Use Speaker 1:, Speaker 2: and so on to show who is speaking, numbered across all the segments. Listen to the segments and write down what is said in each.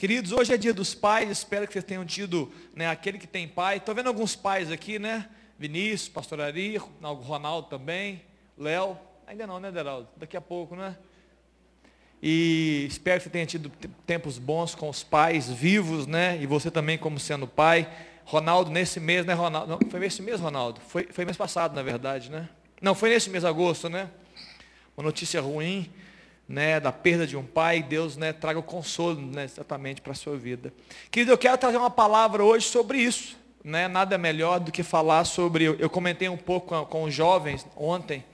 Speaker 1: Queridos, hoje é dia dos pais, espero que vocês tenham tido, né, aquele que tem pai. Estou vendo alguns pais aqui, né? Vinícius, Pastor Ari, Ronaldo também, Léo. Ainda não, né, Deraldo? Daqui a pouco, né? E espero que você tenha tido tempos bons com os pais vivos, né? E você também como sendo pai. Ronaldo, nesse mês, né, Ronaldo? Não, foi nesse mês, Ronaldo? Foi, foi mês passado, na verdade, né? Não, foi nesse mês, agosto, né? Uma notícia ruim, né, da perda de um pai, Deus, né, traga o consolo, né, exatamente para a sua vida. Querido, eu quero trazer uma palavra hoje sobre isso, né? Nada melhor do que falar sobre, eu, comentei um pouco com, com os jovens ontem,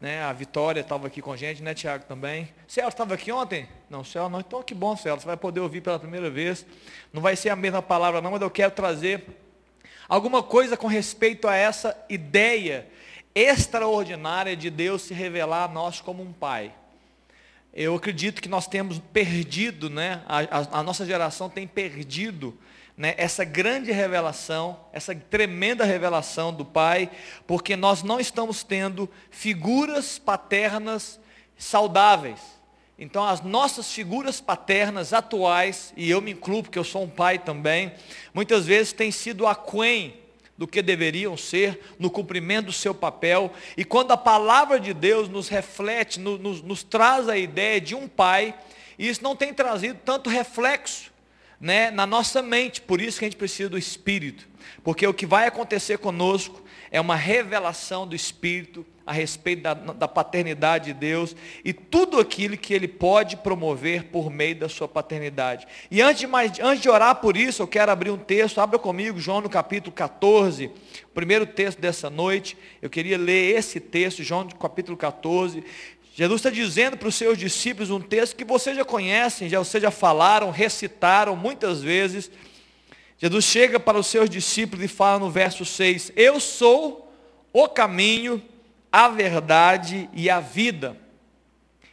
Speaker 1: né? A Vitória estava aqui com a gente, né, Tiago, também. Celso estava aqui ontem? Não, Celso não. Então que bom, Celso. Você vai poder ouvir pela primeira vez. Não vai ser a mesma palavra não, mas eu quero trazer alguma coisa com respeito a essa ideia extraordinária de Deus se revelar a nós como um pai. Eu acredito que nós temos perdido, né? A, a, a nossa geração tem perdido né, essa grande revelação, essa tremenda revelação do Pai, porque nós não estamos tendo figuras paternas saudáveis. Então, as nossas figuras paternas atuais, e eu me incluo porque eu sou um pai também, muitas vezes têm sido aquém do que deveriam ser no cumprimento do seu papel. E quando a palavra de Deus nos reflete, nos, nos, nos traz a ideia de um pai, isso não tem trazido tanto reflexo né, na nossa mente. Por isso que a gente precisa do Espírito. Porque o que vai acontecer conosco é uma revelação do Espírito a respeito da, da, paternidade de Deus e tudo aquilo que Ele pode promover por meio da sua paternidade. E antes de, mais, antes de orar por isso, eu quero abrir um texto, abra comigo, João no capítulo 14, o primeiro texto dessa noite. Eu queria ler esse texto, João no capítulo 14. Jesus está dizendo para os seus discípulos um texto que vocês já conhecem, já vocês já falaram, recitaram muitas vezes. Jesus chega para os seus discípulos e fala no verso 6: Eu sou o caminho, a verdade e a vida.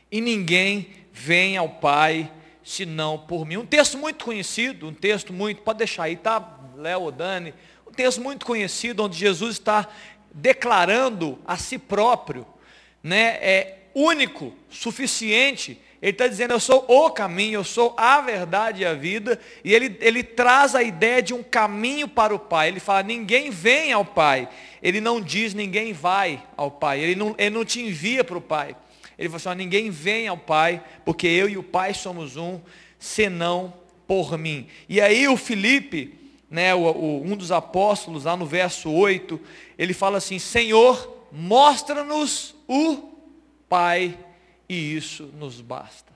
Speaker 1: E ninguém vem ao Pai senão por mim. Um texto muito conhecido, um texto muito, pode deixar aí, tá, Léo ou Dani? Um texto muito conhecido, onde Jesus está declarando a si próprio, né, é, único, suficiente. Ele está dizendo, eu sou o caminho, eu sou a verdade e a vida. E ele, ele traz a ideia de um caminho para o Pai. Ele fala, ninguém vem ao Pai. Ele não diz, ninguém vai ao Pai. Ele não, ele não te envia para o Pai. Ele fala assim, ninguém vem ao Pai, porque eu e o Pai somos um, senão por mim. E aí o Felipe, né, o, o, um dos apóstolos, lá no verso 8, ele fala assim, Senhor, mostra-nos o Pai, e isso nos basta.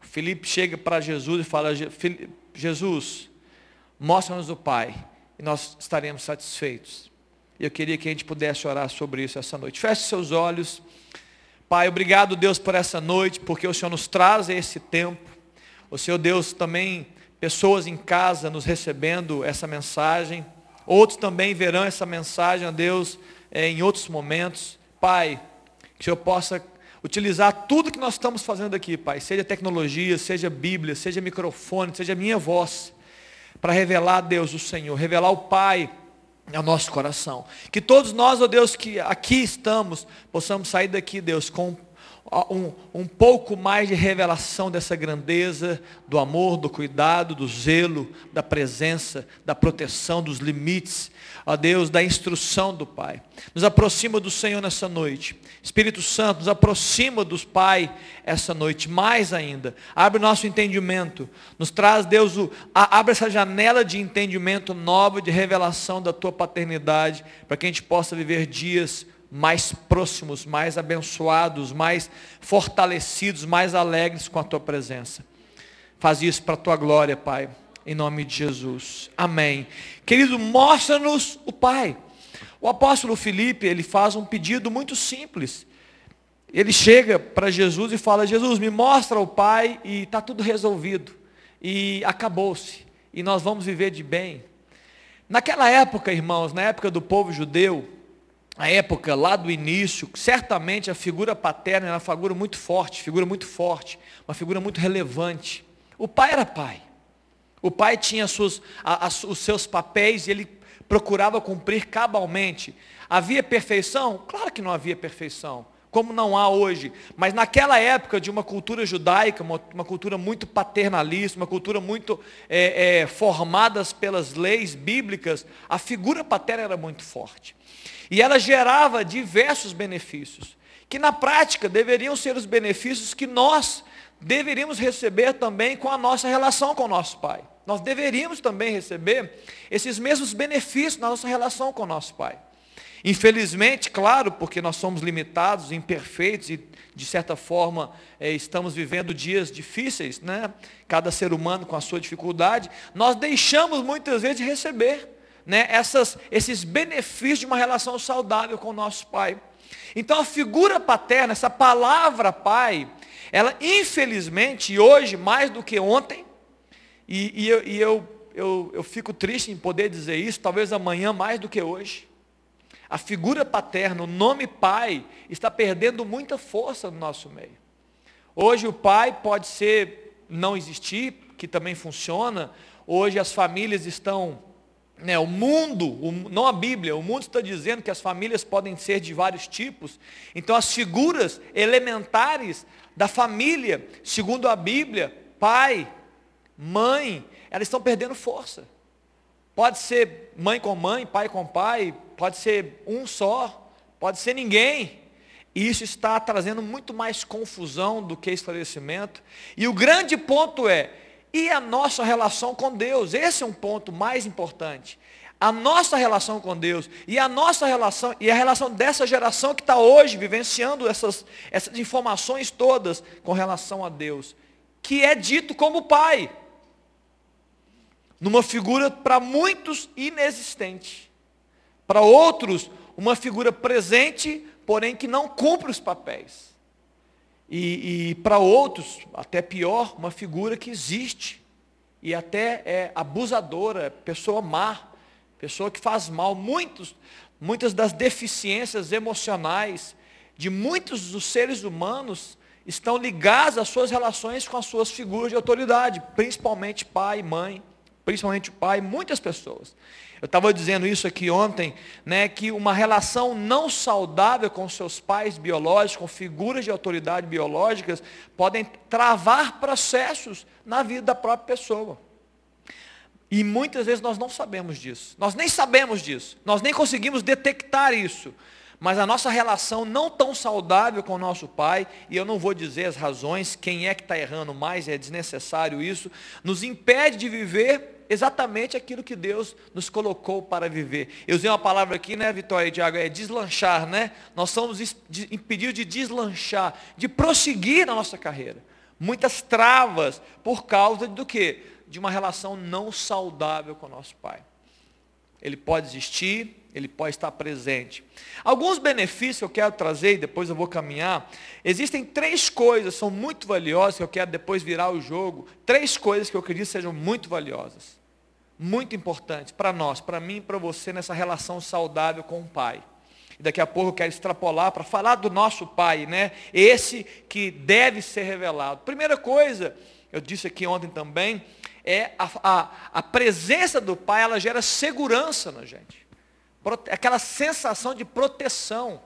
Speaker 1: Felipe chega para Jesus e fala: Jesus, mostra-nos o Pai, e nós estaremos satisfeitos. Eu queria que a gente pudesse orar sobre isso essa noite. Feche seus olhos. Pai, obrigado, Deus, por essa noite, porque o Senhor nos traz esse tempo. O Senhor, Deus, também, pessoas em casa nos recebendo essa mensagem. Outros também verão essa mensagem, a Deus, eh, em outros momentos. Pai, que o Senhor possa utilizar tudo que nós estamos fazendo aqui, Pai, seja tecnologia, seja Bíblia, seja microfone, seja minha voz, para revelar a Deus o Senhor, revelar o Pai ao nosso coração. Que todos nós, ó Deus, que aqui estamos, possamos sair daqui, Deus, com um, um pouco mais de revelação dessa grandeza, do amor, do cuidado, do zelo, da presença, da proteção, dos limites, ó Deus, da instrução do Pai. Nos aproxima do Senhor nessa noite. Espírito Santo, nos aproxima dos Pai essa noite, mais ainda. Abre o nosso entendimento. Nos traz, Deus, o, a, abre essa janela de entendimento nova, de revelação da Tua paternidade, para que a gente possa viver dias mais próximos, mais abençoados, mais fortalecidos, mais alegres com a Tua presença. Faz isso para a Tua glória, Pai em nome de Jesus. Amém. Querido, mostra-nos o Pai. O apóstolo Felipe, ele faz um pedido muito simples. Ele chega para Jesus e fala: Jesus, me mostra o Pai e está tudo resolvido. E acabou-se. E nós vamos viver de bem. Naquela época, irmãos, na época do povo judeu, a época lá do início, certamente a figura paterna era uma figura muito forte, figura muito forte, uma figura muito relevante. O pai era pai. O pai tinha suas, a, a, os seus papéis e ele procurava cumprir cabalmente. Havia perfeição? Claro que não havia perfeição. como não há hoje. Mas naquela época de uma cultura judaica, uma, uma cultura muito paternalista, uma cultura muito é, é, formada pelas leis bíblicas, a figura paterna era muito forte. E ela gerava diversos benefícios, que na prática deveriam ser os benefícios que nós deveríamos receber também com a nossa relação com o nosso Pai. Nós deveríamos também receber esses mesmos benefícios na nossa relação com o nosso Pai. Infelizmente, claro, porque nós somos limitados, imperfeitos e, de certa forma, é, estamos vivendo dias difíceis, né? cada ser humano com a sua dificuldade, nós deixamos muitas vezes de receber né, essas, esses benefícios de uma relação saudável com o nosso Pai. Então, a figura paterna, essa palavra Pai, ela, infelizmente, hoje, mais do que ontem, e, e, eu, e eu, eu, eu fico triste em poder dizer isso, talvez amanhã mais do que hoje, a figura paterna, o nome pai, está perdendo muita força no nosso meio. Hoje o pai pode ser não existir, que também funciona. Hoje as famílias estão, né, o mundo, o, não a Bíblia, o mundo está dizendo que as famílias podem ser de vários tipos. Então as figuras elementares da família, segundo a Bíblia, pai, mãe, elas estão perdendo força. Pode ser mãe com mãe, pai com pai, pode ser um só, pode ser ninguém. E isso está trazendo muito mais confusão do que esclarecimento. E o grande ponto é, e a nossa relação com Deus? Esse é um ponto mais importante. A nossa relação com Deus e a nossa relação, e a relação dessa geração que está hoje vivenciando essas, essas informações todas com relação a Deus, que é dito como Pai numa figura para muitos inexistente. Para outros, uma figura presente, porém que não cumpre os papéis. E, e para outros, até pior, uma figura que existe e até é abusadora, pessoa má, pessoa que faz mal. Muitos, muitas das deficiências emocionais de muitos dos seres humanos estão ligadas às suas relações com as suas figuras de autoridade, principalmente pai e mãe principalmente o pai, muitas pessoas. Eu estava dizendo isso aqui ontem, né, que uma relação não saudável com seus pais biológicos, com figuras de autoridade biológicas, podem travar processos na vida da própria pessoa. E muitas vezes nós não sabemos disso. Nós nem sabemos disso. Nós nem conseguimos detectar isso. Mas a nossa relação não tão saudável com o nosso pai, e eu não vou dizer as razões, quem é que está errando mais, é desnecessário isso, nos impede de viver exatamente aquilo que Deus nos colocou para viver. Eu usei uma palavra aqui, né, Vitória e Tiago, é deslanchar, né? Nós somos impedidos de deslanchar, de prosseguir na nossa carreira. Muitas travas por causa do quê? De uma relação não saudável com o nosso pai. Ele pode existir, ele pode estar presente. Alguns benefícios que eu quero trazer, e depois eu vou caminhar, existem três coisas, são muito valiosas, que eu quero depois virar o jogo, três coisas que eu acredito sejam muito valiosas, muito importantes para nós, para mim e para você, nessa relação saudável com o Pai. E daqui a pouco eu quero extrapolar para falar do nosso Pai, né? Esse que deve ser revelado. Primeira coisa, eu disse aqui ontem também, é a, a, a presença do Pai, ela gera segurança na gente aquela sensação de proteção.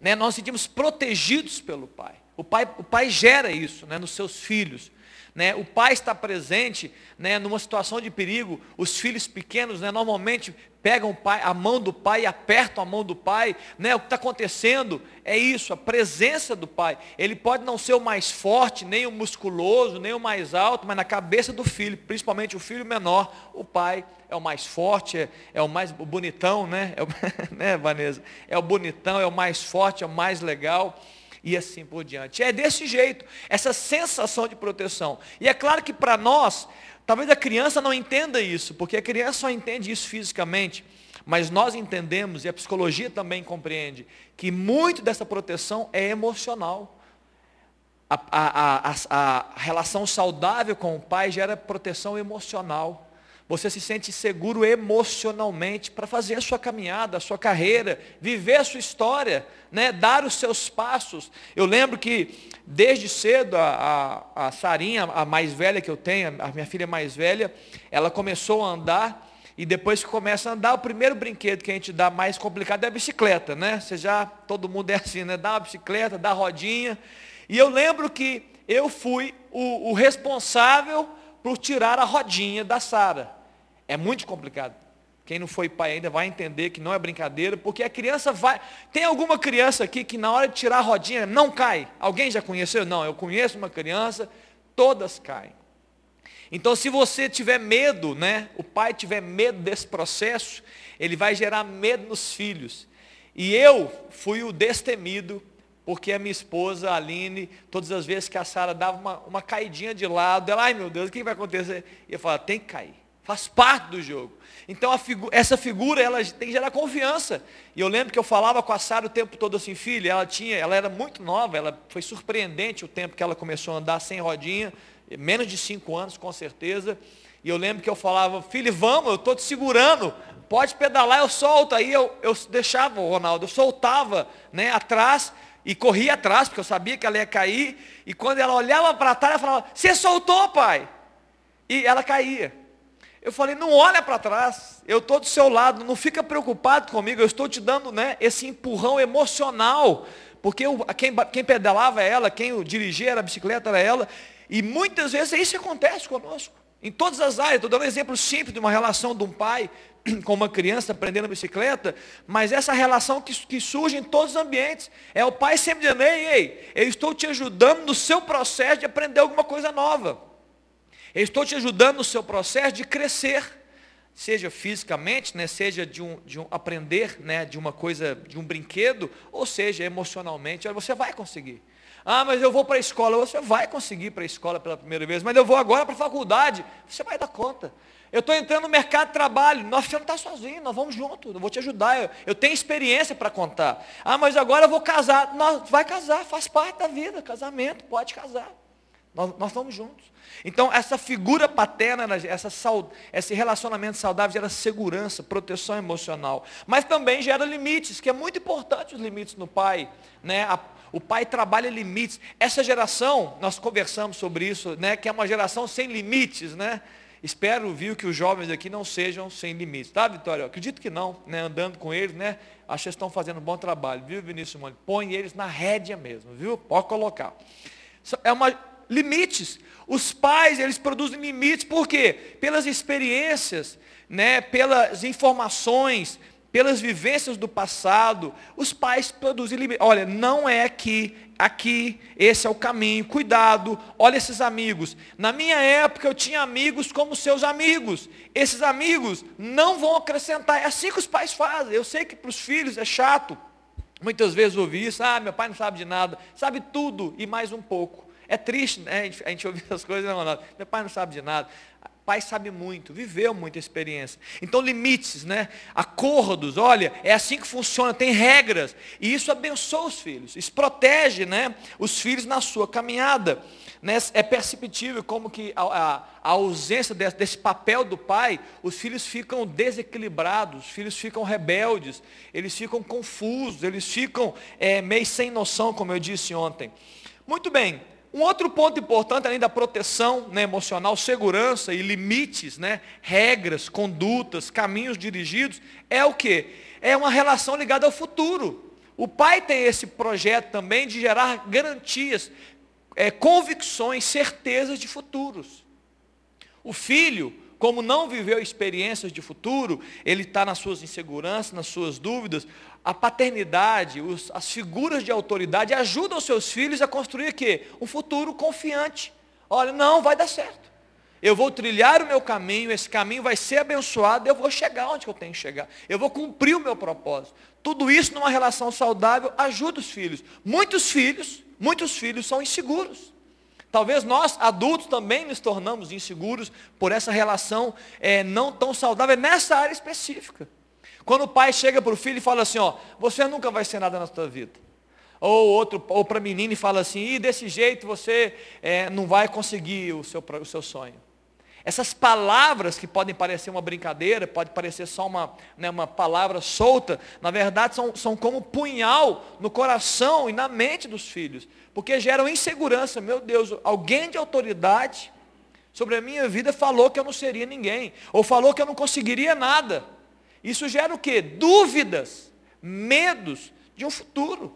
Speaker 1: Né? Nós sentimos protegidos pelo Pai. O Pai, o pai gera isso né, nos seus filhos. Né? O pai está presente né, numa situação de perigo. Os filhos pequenos né, normalmente pegam pai, a mão do pai apertam a mão do pai. Né? O que está acontecendo é isso, a presença do pai. Ele pode não ser o mais forte, nem o musculoso, nem o mais alto, mas na cabeça do filho, principalmente o filho menor, o pai é o mais forte, é, é o mais bonitão, né? É o, né, Vanessa? É o bonitão, é o mais forte, é o mais legal e assim por diante. É desse jeito, essa sensação de proteção. E é claro que para nós, talvez a criança não entenda isso, porque a criança só entende isso fisicamente. Mas nós entendemos, e a psicologia também compreende, que muito dessa proteção é emocional. A, a, a, a relação saudável com o pai gera proteção emocional. Você se sente seguro emocionalmente para fazer a sua caminhada, a sua carreira, viver a sua história, né? dar os seus passos. Eu lembro que desde cedo a, a, a Sarinha, a mais velha que eu tenho, a minha filha mais velha, ela começou a andar E depois que começa a andar, o primeiro brinquedo que a gente dá mais complicado é a bicicleta, né? Você já, todo mundo é assim, né? Dá uma bicicleta, dá rodinha. E eu lembro que eu fui o, o responsável por tirar a rodinha da Sara. É muito complicado. Quem não foi pai ainda vai entender que não é brincadeira, porque a criança vai. Tem alguma criança aqui que na hora de tirar a rodinha não cai? Alguém já conheceu? Não, eu conheço uma criança, todas caem. Então, se você tiver medo, né, o pai tiver medo desse processo, ele vai gerar medo nos filhos. E eu fui o destemido, porque a minha esposa, a Aline, todas as vezes que a Sara dava uma, uma caidinha de lado, ela, ai meu Deus, o que vai acontecer? E eu falava, tem que cair, faz parte do jogo. Então, figu essa figura, ela tem que gerar confiança. E eu lembro que eu falava com a Sara o tempo todo assim, filha, ela tinha, ela era muito nova, ela foi surpreendente o tempo que ela começou a andar sem rodinha, menos de cinco anos, com certeza. E eu lembro que eu falava, filho, vamos, eu estou te segurando, pode pedalar, eu solto. Aí eu, eu deixava o Ronaldo, eu soltava né, atrás e corria atrás, porque eu sabia que ela ia cair. E quando ela olhava para trás, ela falava, você soltou, pai? E ela caía. Eu falei, não olha para trás, eu estou do seu lado, não fica preocupado comigo, eu estou te dando né, esse empurrão emocional. Porque eu, quem, quem pedalava é ela, quem dirigia a bicicleta era ela, e muitas vezes isso acontece conosco. Em todas as áreas. Estou dando um exemplo simples de uma relação de um pai com uma criança aprendendo bicicleta, mas essa relação que, que surge em todos os ambientes. É o pai sempre dizendo, ei, ei, eu estou te ajudando no seu processo de aprender alguma coisa nova. Eu estou te ajudando no seu processo de crescer, seja fisicamente, né, seja de um, de um aprender né, de uma coisa, de um brinquedo, ou seja emocionalmente, você vai conseguir. Ah, mas eu vou para a escola. Você vai conseguir ir para a escola pela primeira vez, mas eu vou agora para a faculdade. Você vai dar conta. Eu estou entrando no mercado de trabalho. Nós você não está sozinho, nós vamos juntos. Eu vou te ajudar. Eu, eu tenho experiência para contar. Ah, mas agora eu vou casar. Nós, vai casar, faz parte da vida. Casamento, pode casar. Nós, nós estamos juntos. Então, essa figura paterna, essa, esse relacionamento saudável gera segurança, proteção emocional. Mas também gera limites, que é muito importante os limites no pai. Né? A, o pai trabalha limites. Essa geração, nós conversamos sobre isso, né, que é uma geração sem limites, né? Espero, viu, que os jovens aqui não sejam sem limites, tá, Vitória? Eu acredito que não, né? Andando com eles, né? Acho que estão fazendo um bom trabalho, viu, Vinícius Mano? Põe eles na rédea mesmo, viu? Pode colocar. É uma limites. Os pais, eles produzem limites, por quê? Pelas experiências, né? Pelas informações, pelas vivências do passado, os pais produzem limites. Olha, não é aqui, aqui, esse é o caminho, cuidado, olha esses amigos. Na minha época eu tinha amigos como seus amigos. Esses amigos não vão acrescentar. É assim que os pais fazem. Eu sei que para os filhos é chato. Muitas vezes ouvi isso, ah, meu pai não sabe de nada, sabe tudo e mais um pouco. É triste, né? A gente, a gente essas coisas, não, não, meu pai não sabe de nada pai sabe muito, viveu muita experiência. Então, limites, né? Acordos, olha, é assim que funciona, tem regras. E isso abençoa os filhos, isso protege né, os filhos na sua caminhada. Né? É perceptível como que a, a, ausência desse, desse, papel do pai, os filhos ficam desequilibrados, os filhos ficam rebeldes, eles ficam confusos, eles ficam é, meio sem noção, como eu disse ontem. Muito bem, um outro ponto importante, além da proteção né, emocional, segurança e limites, né, regras, condutas, caminhos dirigidos, é o que? É uma relação ligada ao futuro. O pai tem esse projeto também de gerar garantias, é, convicções, certezas de futuros. O filho, como não viveu experiências de futuro, ele está nas suas inseguranças, nas suas dúvidas, a paternidade, os, as figuras de autoridade ajudam os seus filhos a construir o quê? Um futuro confiante. Olha, não, vai dar certo. Eu vou trilhar o meu caminho, esse caminho vai ser abençoado, eu vou chegar onde eu tenho que chegar. Eu vou cumprir o meu propósito. Tudo isso numa relação saudável ajuda os filhos. Muitos filhos, muitos filhos são inseguros. Talvez nós, adultos, também nos tornamos inseguros por essa relação é, não tão saudável nessa área específica. Quando o pai chega para o filho e fala assim, ó, você nunca vai ser nada na sua vida. Ou outro, ou para menina e fala assim, e desse jeito você é, não vai conseguir o seu, o seu sonho. Essas palavras que podem parecer uma brincadeira, pode parecer só uma, né, uma palavra solta, na verdade são, são como punhal no coração e na mente dos filhos. Porque geram insegurança. Meu Deus, alguém de autoridade sobre a minha vida falou que eu não seria ninguém, ou falou que eu não conseguiria nada. Isso gera o quê? Dúvidas, medos de um futuro.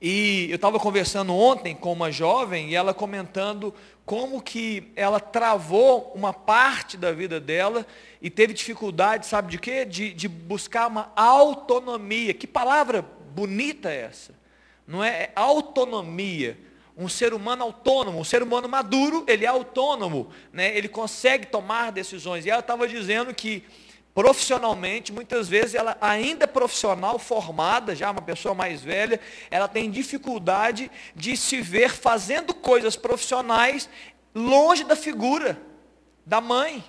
Speaker 1: E eu estava conversando ontem com uma jovem e ela comentando como que ela travou uma parte da vida dela e teve dificuldade, sabe de quê? De, de buscar uma autonomia. Que palavra bonita é essa? Não é? é autonomia um ser humano autônomo, um ser humano maduro, ele é autônomo, né? ele consegue tomar decisões. E ela estava dizendo que profissionalmente, muitas vezes ela ainda profissional, formada, já uma pessoa mais velha, ela tem dificuldade de se ver fazendo coisas profissionais longe da figura da mãe.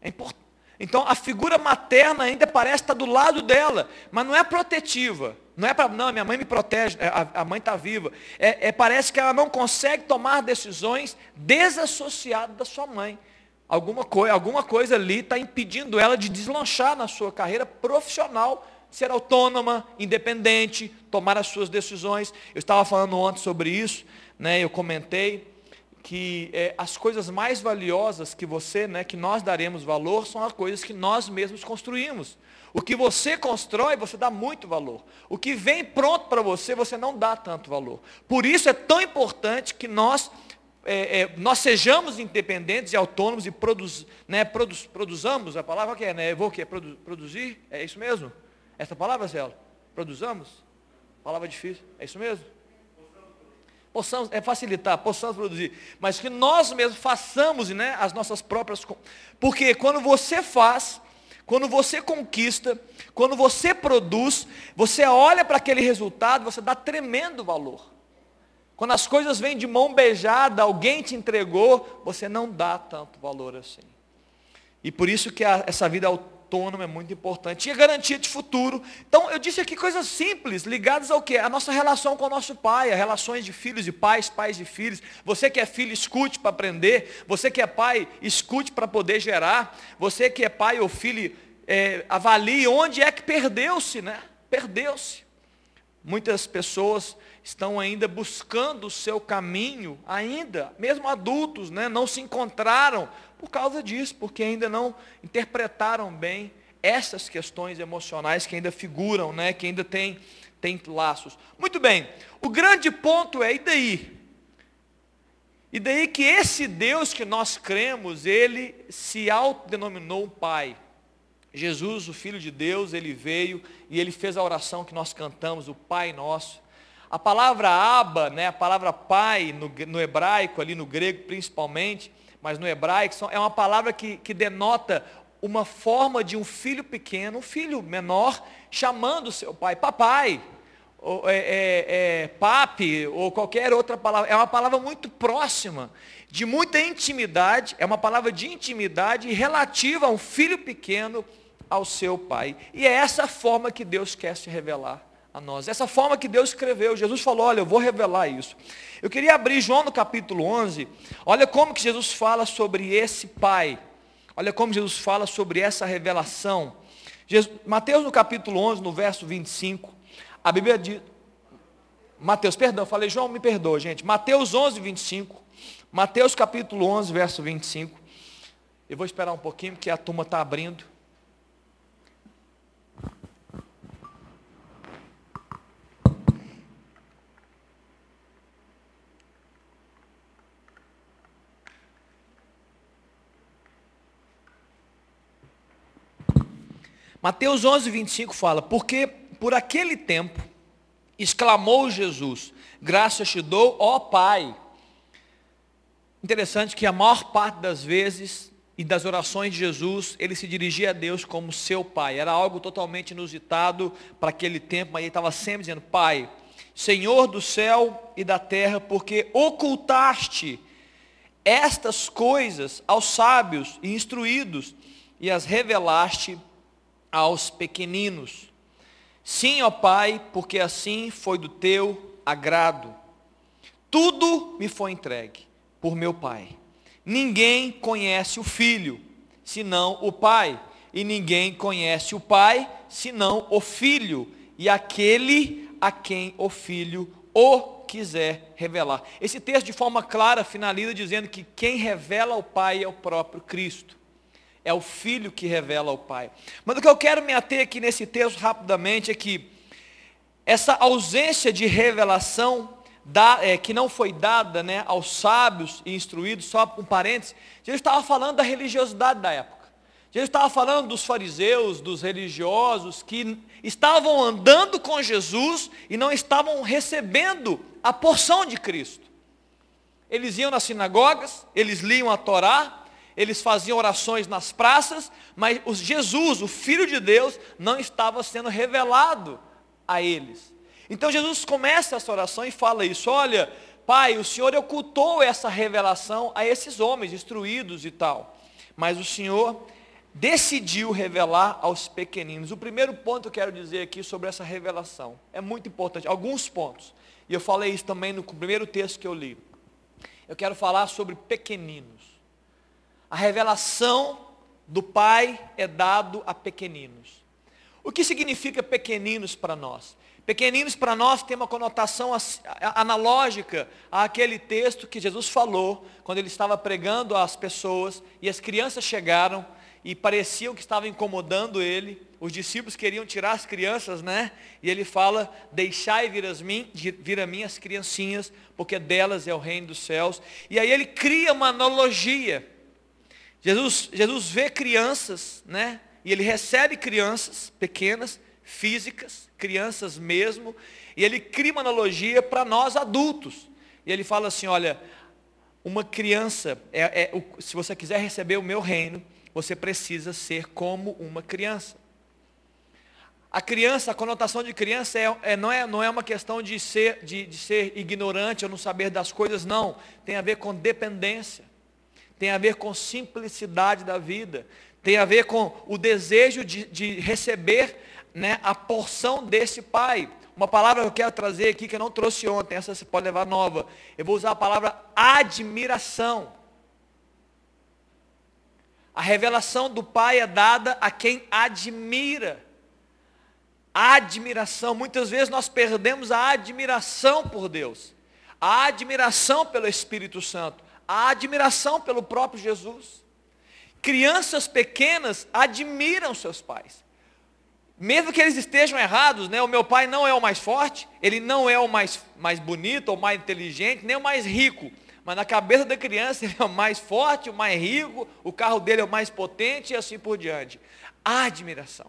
Speaker 1: É. Então a figura materna ainda parece estar do lado dela, mas não é protetiva. Não é para, não, minha mãe me protege, é, a, a mãe está viva. É, é, parece que ela não consegue tomar decisões desassociadas da sua mãe. Alguma, coi alguma coisa ali está impedindo ela de deslanchar na sua carreira profissional, ser autônoma, independente, tomar as suas decisões. Eu estava falando ontem sobre isso, né, eu comentei que é, as coisas mais valiosas que você, né, que nós daremos valor, são as coisas que nós mesmos construímos. O que você constrói, você dá muito valor. O que vem pronto para você, você não dá tanto valor. Por isso é tão importante que nós, é, é, nós sejamos independentes e autônomos e produz, né, produz, produzamos, a palavra que é, né? Vou o quê? Produ, produzir? É isso mesmo? Essa palavra, Zé? Produzamos? Palavra difícil. É isso mesmo? Possamos, é facilitar, possamos produzir. Mas que nós mesmos façamos né, as nossas próprias. Porque quando você faz, quando você conquista, quando você produz, você olha para aquele resultado, você dá tremendo valor. Quando as coisas vêm de mão beijada, alguém te entregou, você não dá tanto valor assim. E por isso que a, essa vida autônoma é muito importante. E a garantia de futuro. Então, eu disse aqui coisas simples, ligadas ao quê? A nossa relação com o nosso pai, as relações de filhos e pais, pais e filhos. Você que é filho, escute para aprender. Você que é pai, escute para poder gerar. Você que é pai ou filho, é, avalie onde é que perdeu-se, né? Perdeu-se. Muitas pessoas estão ainda buscando o seu caminho, ainda, mesmo adultos, né? não se encontraram por causa disso, porque ainda não interpretaram bem essas questões emocionais que ainda figuram, né? que ainda tem, tem laços. Muito bem, o grande ponto é, e daí? E daí que esse Deus que nós cremos, ele se autodenominou Pai. Jesus, o Filho de Deus, ele veio e ele fez a oração que nós cantamos, o Pai Nosso. A palavra Aba, né, a palavra Pai, no, no hebraico, ali no grego principalmente, mas no hebraico, é uma palavra que, que denota uma forma de um filho pequeno, um filho menor, chamando seu pai, papai, ou, é, é, é, papi, ou qualquer outra palavra. É uma palavra muito próxima, de muita intimidade, é uma palavra de intimidade relativa a um filho pequeno ao seu Pai. E é essa forma que Deus quer se revelar a nós. Essa forma que Deus escreveu. Jesus falou, olha, eu vou revelar isso. Eu queria abrir João no capítulo 11. Olha como que Jesus fala sobre esse Pai. Olha como Jesus fala sobre essa revelação. Jesus, Mateus no capítulo 11, no verso 25. A Bíblia diz... Mateus, perdão, falei João, me perdoa, gente. Mateus 11, 25. Mateus capítulo 11, verso 25. Eu vou esperar um pouquinho, porque a turma está abrindo. Mateus 11, 25 fala, porque por aquele tempo exclamou Jesus, graças te dou, ó Pai. Interessante que a maior parte das vezes e das orações de Jesus, ele se dirigia a Deus como seu Pai. Era algo totalmente inusitado para aquele tempo, mas ele estava sempre dizendo, Pai, Senhor do céu e da terra, porque ocultaste estas coisas aos sábios e instruídos e as revelaste aos pequeninos. Sim, ó Pai, porque assim foi do teu agrado. Tudo me foi entregue por meu Pai. Ninguém conhece o Filho, senão o Pai. E ninguém conhece o Pai, senão o Filho, e aquele a quem o Filho o quiser revelar. Esse texto, de forma clara, finaliza dizendo que quem revela ao Pai é o próprio Cristo. É o Filho que revela ao Pai. Mas o que eu quero me ater aqui nesse texto rapidamente é que essa ausência de revelação da, é, que não foi dada né, aos sábios e instruídos, só um parênteses, Jesus estava falando da religiosidade da época. Jesus estava falando dos fariseus, dos religiosos, que estavam andando com Jesus e não estavam recebendo a porção de Cristo. Eles iam nas sinagogas, eles liam a Torá, eles faziam orações nas praças, mas Jesus, o Filho de Deus, não estava sendo revelado a eles. Então Jesus começa essa oração e fala isso: olha, Pai, o Senhor ocultou essa revelação a esses homens instruídos e tal, mas o Senhor decidiu revelar aos pequeninos. O primeiro ponto que eu quero dizer aqui sobre essa revelação é muito importante, alguns pontos. E eu falei isso também no primeiro texto que eu li. Eu quero falar sobre pequeninos. A revelação do Pai é dado a pequeninos. O que significa pequeninos para nós? Pequeninos para nós tem uma conotação analógica àquele texto que Jesus falou quando ele estava pregando às pessoas e as crianças chegaram e pareciam que estavam incomodando ele. Os discípulos queriam tirar as crianças, né? E ele fala: Deixai vir, as mim, vir a mim as criancinhas, porque delas é o reino dos céus. E aí ele cria uma analogia. Jesus, Jesus vê crianças, né? e ele recebe crianças pequenas, físicas, crianças mesmo, e ele cria uma analogia para nós adultos. E ele fala assim: olha, uma criança, é, é, se você quiser receber o meu reino, você precisa ser como uma criança. A criança, a conotação de criança é, é, não, é, não é uma questão de ser, de, de ser ignorante ou não saber das coisas, não. Tem a ver com dependência. Tem a ver com simplicidade da vida tem a ver com o desejo de, de receber né, a porção desse Pai. Uma palavra que eu quero trazer aqui que eu não trouxe ontem, essa você pode levar nova. Eu vou usar a palavra admiração. A revelação do Pai é dada a quem admira. admiração, muitas vezes nós perdemos a admiração por Deus, a admiração pelo Espírito Santo, a admiração pelo próprio Jesus. Crianças pequenas admiram seus pais. Mesmo que eles estejam errados, né? o meu pai não é o mais forte, ele não é o mais, mais bonito, ou mais inteligente, nem o mais rico. Mas na cabeça da criança ele é o mais forte, o mais rico, o carro dele é o mais potente e assim por diante. A admiração.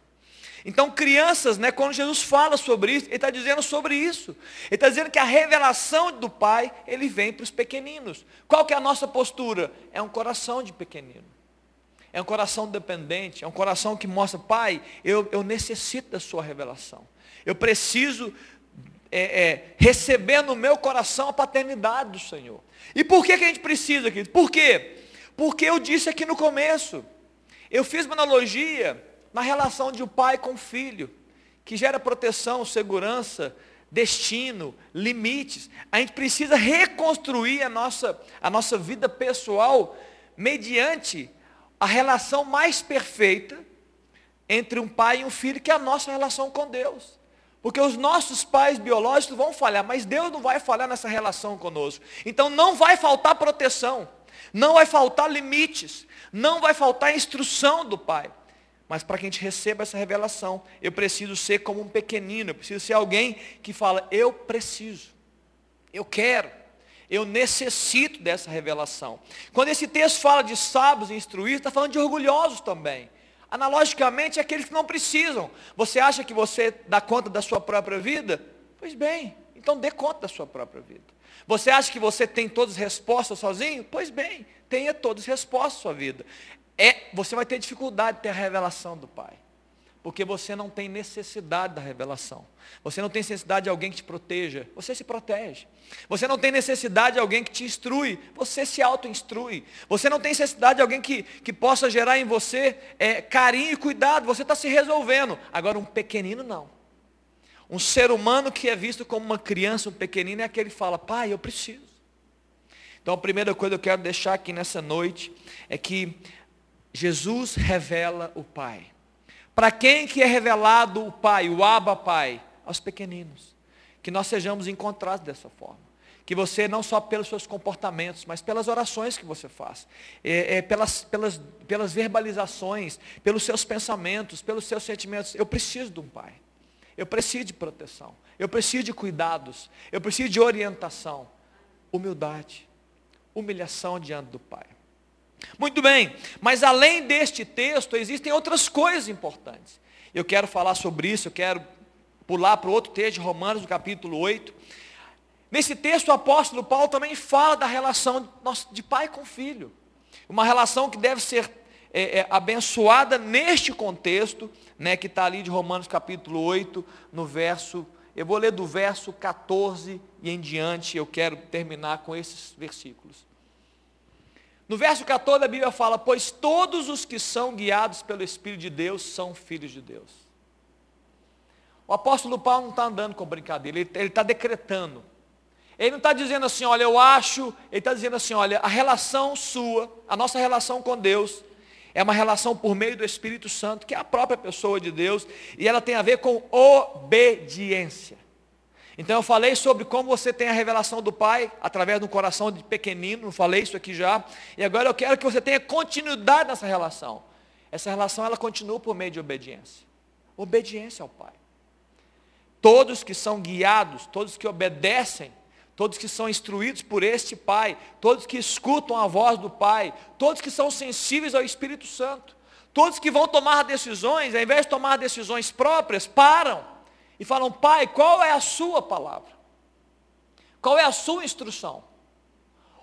Speaker 1: Então, crianças, né, quando Jesus fala sobre isso, ele está dizendo sobre isso. Ele está dizendo que a revelação do Pai, ele vem para os pequeninos. Qual que é a nossa postura? É um coração de pequenino. É um coração dependente, é um coração que mostra, Pai, eu, eu necessito da sua revelação. Eu preciso é, é, receber no meu coração a paternidade do Senhor. E por que, que a gente precisa, querido? Por quê? Porque eu disse aqui no começo, eu fiz uma analogia na relação de um pai com o filho, que gera proteção, segurança, destino, limites. A gente precisa reconstruir a nossa, a nossa vida pessoal mediante a relação mais perfeita entre um pai e um filho, que é a nossa relação com Deus. Porque os nossos pais biológicos vão falhar, mas Deus não vai falhar nessa relação conosco. Então não vai faltar proteção, não vai faltar limites, não vai faltar instrução do pai. Mas para que a gente receba essa revelação, eu preciso ser como um pequenino, eu preciso ser alguém que fala, eu preciso, eu quero. Eu necessito dessa revelação. Quando esse texto fala de sábios e instruídos, está falando de orgulhosos também. Analogicamente, é aqueles que não precisam. Você acha que você dá conta da sua própria vida? Pois bem, então dê conta da sua própria vida. Você acha que você tem todas as respostas sozinho? Pois bem, tenha todas as respostas da sua vida. É, você vai ter dificuldade de ter a revelação do Pai. Porque você não tem necessidade da revelação. Você não tem necessidade de alguém que te proteja. Você se protege. Você não tem necessidade de alguém que te instrui. Você se auto-instrui. Você não tem necessidade de alguém que, que possa gerar em você é, carinho e cuidado. Você está se resolvendo. Agora, um pequenino não. Um ser humano que é visto como uma criança, um pequenino, é aquele que fala, pai, eu preciso. Então, a primeira coisa que eu quero deixar aqui nessa noite é que Jesus revela o Pai. Para quem que é revelado o Pai, o Abba Pai? Aos pequeninos. que nós sejamos encontrados dessa forma. Que você, não só pelos seus comportamentos, mas pelas orações que você faz, é, é, pelas, pelas, pelas verbalizações, pelos seus pensamentos, pelos seus sentimentos. Eu preciso de um pai. Eu preciso de proteção. Eu preciso de cuidados. Eu preciso de orientação. Humildade. Humilhação diante do pai. Muito bem, mas além deste texto, existem outras coisas importantes. Eu quero falar sobre isso, eu quero pular para o outro texto de Romanos, no capítulo 8. Nesse texto, o apóstolo Paulo também fala da relação de pai com filho. Uma relação que deve ser é, é, abençoada neste contexto, né, que está ali de Romanos capítulo 8, no verso, eu vou ler do verso 14 e em diante, eu quero terminar com esses versículos. No verso 14 a Bíblia fala, pois todos os que são guiados pelo Espírito de Deus são filhos de Deus. O apóstolo Paulo não está andando com brincadeira, ele está decretando. Ele não está dizendo assim, olha, eu acho, ele está dizendo assim, olha, a relação sua, a nossa relação com Deus, é uma relação por meio do Espírito Santo, que é a própria pessoa de Deus, e ela tem a ver com obediência. Então eu falei sobre como você tem a revelação do Pai através do coração de pequenino, não falei isso aqui já. E agora eu quero que você tenha continuidade nessa relação. Essa relação ela continua por meio de obediência. Obediência ao Pai. Todos que são guiados, todos que obedecem, todos que são instruídos por este Pai, todos que escutam a voz do Pai, todos que são sensíveis ao Espírito Santo, todos que vão tomar decisões, ao invés de tomar decisões próprias, param e falam: Pai, qual é a Sua palavra? Qual é a Sua instrução?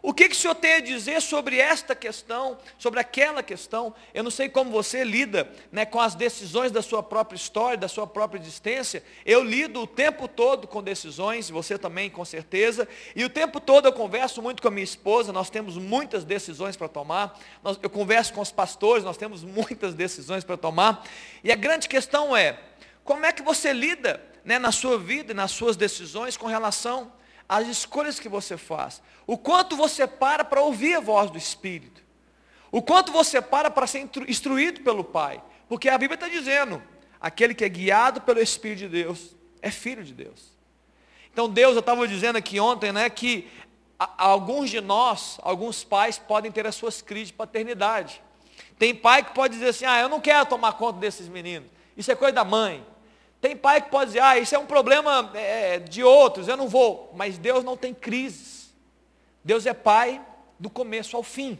Speaker 1: O que, que o Senhor tem a dizer sobre esta questão, sobre aquela questão? Eu não sei como você lida né, com as decisões da sua própria história, da sua própria existência. Eu lido o tempo todo com decisões, você também com certeza. E o tempo todo eu converso muito com a minha esposa, nós temos muitas decisões para tomar. Eu converso com os pastores, nós temos muitas decisões para tomar. E a grande questão é, como é que você lida né, na sua vida nas suas decisões com relação às escolhas que você faz? O quanto você para para ouvir a voz do Espírito? O quanto você para para ser instruído pelo Pai? Porque a Bíblia está dizendo, aquele que é guiado pelo Espírito de Deus é filho de Deus. Então Deus, eu estava dizendo aqui ontem, né, que alguns de nós, alguns pais podem ter as suas crises de paternidade. Tem pai que pode dizer assim, ah, eu não quero tomar conta desses meninos. Isso é coisa da mãe. Tem pai que pode dizer, ah, isso é um problema é, de outros, eu não vou. Mas Deus não tem crises. Deus é pai do começo ao fim.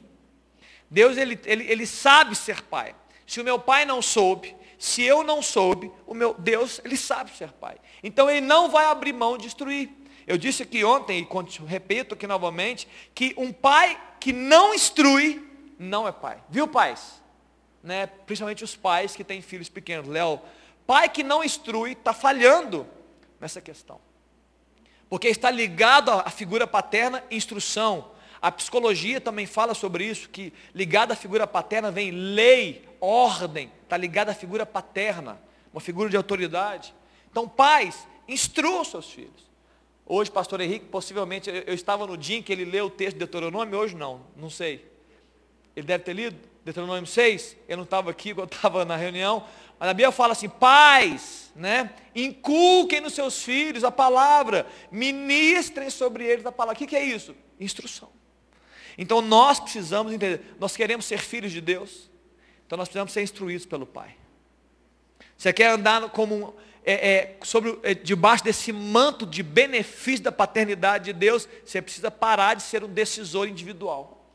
Speaker 1: Deus, ele, ele, ele sabe ser pai. Se o meu pai não soube, se eu não soube, o meu Deus, ele sabe ser pai. Então ele não vai abrir mão de instruir. Eu disse aqui ontem, e repito aqui novamente, que um pai que não instrui, não é pai. Viu, pais? Né? Principalmente os pais que têm filhos pequenos. Léo, pai que não instrui está falhando nessa questão. Porque está ligado à figura paterna, instrução. A psicologia também fala sobre isso, que ligado à figura paterna vem lei, ordem, está ligado à figura paterna, uma figura de autoridade. Então, pais, instruam seus filhos. Hoje, pastor Henrique, possivelmente, eu estava no dia em que ele leu o texto de Deuteronômio, hoje não, não sei. Ele deve ter lido Deuteronômio 6, eu não estava aqui, eu estava na reunião, a Bíblia fala assim, pais, né? Inculquem nos seus filhos a palavra, ministrem sobre eles a palavra. O que, que é isso? Instrução. Então nós precisamos entender, nós queremos ser filhos de Deus, então nós precisamos ser instruídos pelo Pai. Você quer andar como é, é, sobre, é, debaixo desse manto de benefício da paternidade de Deus, você precisa parar de ser um decisor individual.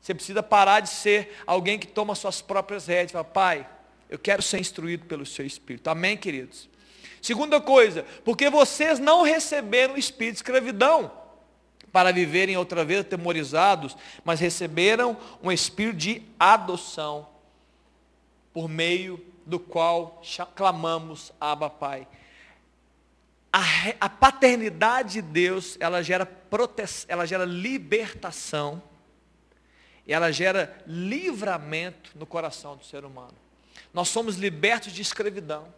Speaker 1: Você precisa parar de ser alguém que toma suas próprias rédeas. Fala, pai, eu quero ser instruído pelo seu Espírito. Amém, queridos? Segunda coisa, porque vocês não receberam o espírito de escravidão para viverem outra vez atemorizados, mas receberam um espírito de adoção, por meio do qual clamamos Abba Pai. A, a paternidade de Deus, ela gera proteção, ela gera libertação, e ela gera livramento no coração do ser humano. Nós somos libertos de escravidão.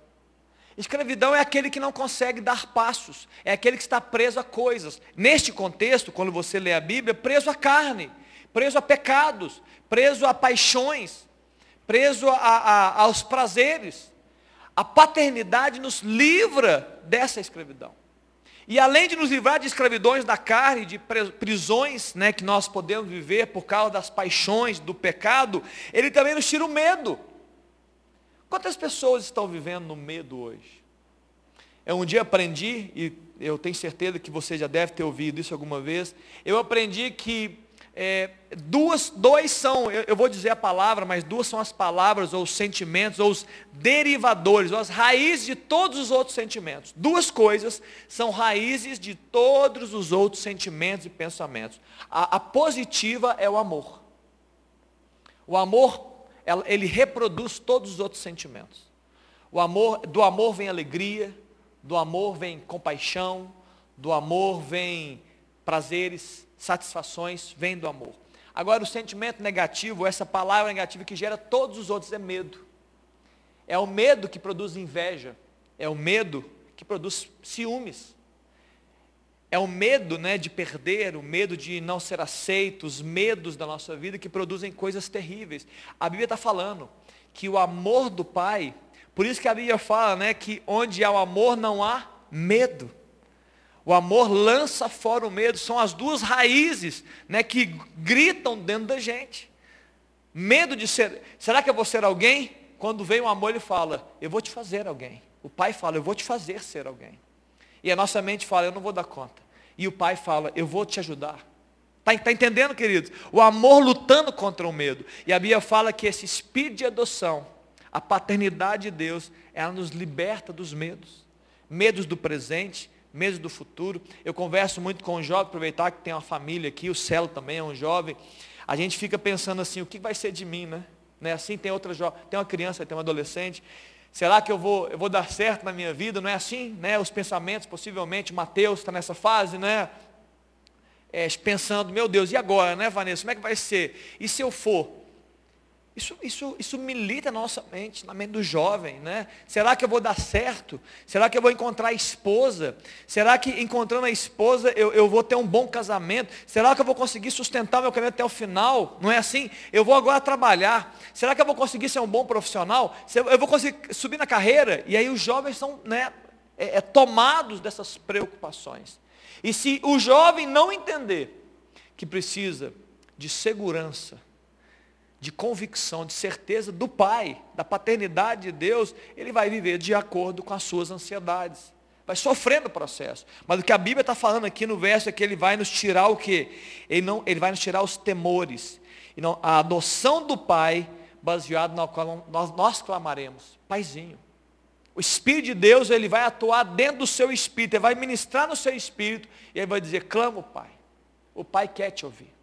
Speaker 1: Escravidão é aquele que não consegue dar passos, é aquele que está preso a coisas. Neste contexto, quando você lê a Bíblia, preso à carne, preso a pecados, preso a paixões, preso a, a, aos prazeres. A paternidade nos livra dessa escravidão. E além de nos livrar de escravidões da carne, de prisões né, que nós podemos viver por causa das paixões, do pecado, Ele também nos tira o medo. Quantas pessoas estão vivendo no medo hoje? Eu um dia aprendi, e eu tenho certeza que você já deve ter ouvido isso alguma vez, eu aprendi que é, duas, dois são, eu, eu, vou dizer a palavra, mas duas são as palavras, ou os sentimentos, ou os derivadores, ou as raízes de todos os outros sentimentos. Duas coisas são raízes de todos os outros sentimentos e pensamentos. A, a positiva é o amor. O amor, ele reproduz todos os outros sentimentos. O amor, do amor vem alegria, do amor vem compaixão, do amor vem prazeres, satisfações, vem do amor. Agora, o sentimento negativo, essa palavra negativa que gera todos os outros, é medo. É o medo que produz inveja. É o medo que produz ciúmes. É o medo né, de perder, o medo de não ser aceito, os medos da nossa vida que produzem coisas terríveis. A Bíblia está falando que o amor do Pai, por isso que a Bíblia fala né, que onde há o amor não há medo. O amor lança fora o medo, são as duas raízes né, que gritam dentro da gente. Medo de ser, será que eu vou ser alguém? Quando vem o amor, ele fala, eu vou te fazer alguém. O pai fala, eu vou te fazer ser alguém. E a nossa mente fala, eu não vou dar conta. E o pai fala, eu vou te ajudar. Está tá entendendo, queridos? O amor lutando contra o medo. E a Bíblia fala que esse espírito de adoção, a paternidade de Deus, ela nos liberta dos medos. Medos do presente, medo do futuro. Eu converso muito com um jovem, aproveitar que tem uma família aqui, o Celo também é um jovem. A gente fica pensando assim, o que vai ser de mim, né? né? Assim tem outra jovem, tem uma criança, tem um adolescente. Será que eu vou, eu vou dar certo na minha vida? Não é assim, né? Os pensamentos, possivelmente, Mateus está nessa fase, né? É, pensando, meu Deus, e agora, né, Vanessa? Como é que vai ser? E se eu for? Isso, isso, isso milita na nossa mente, na mente do jovem, né? Será que eu vou dar certo? Será que eu vou encontrar a esposa? Será que encontrando a esposa eu, eu vou ter um bom casamento? Será que eu vou conseguir sustentar meu caminho até o final? Não é assim? Eu vou agora trabalhar. Será que eu vou conseguir ser um bom profissional? Eu vou conseguir subir na carreira? E aí os jovens são né, é, é, tomados dessas preocupações. E se o jovem não entender que precisa de segurança, de convicção, de certeza do Pai, da paternidade de Deus, ele vai viver de acordo com as suas ansiedades. Vai sofrendo o processo. Mas o que a Bíblia está falando aqui no verso é que ele vai nos tirar o quê? Ele, não, ele vai nos tirar os temores. E não, a adoção do Pai, baseado na qual nós, nós clamaremos. Paizinho. O Espírito de Deus, ele vai atuar dentro do seu espírito, ele vai ministrar no seu espírito, e ele vai dizer, clama o Pai. O Pai quer te ouvir.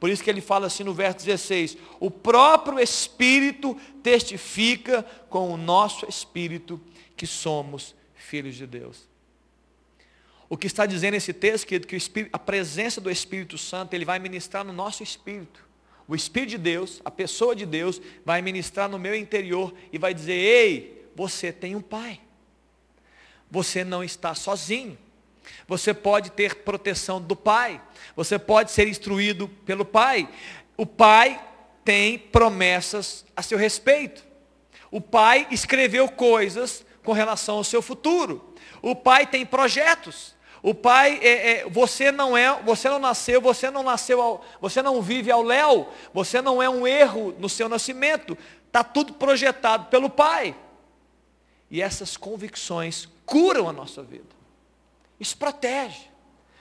Speaker 1: Por isso que ele fala assim no verso 16: O próprio Espírito testifica com o nosso Espírito que somos filhos de Deus. O que está dizendo esse texto, querido, que Espírito, a presença do Espírito Santo, ele vai ministrar no nosso espírito. O Espírito de Deus, a pessoa de Deus, vai ministrar no meu interior e vai dizer: Ei, você tem um Pai. Você não está sozinho. Você pode ter proteção do Pai. Você pode ser instruído pelo Pai. O Pai tem promessas a seu respeito. O Pai escreveu coisas com relação ao seu futuro. O Pai tem projetos. O Pai, é, é, você não é, você não nasceu, você não nasceu, ao, você não vive ao léu, você não é um erro no seu nascimento. Está tudo projetado pelo Pai. E essas convicções curam a nossa vida. Isso protege.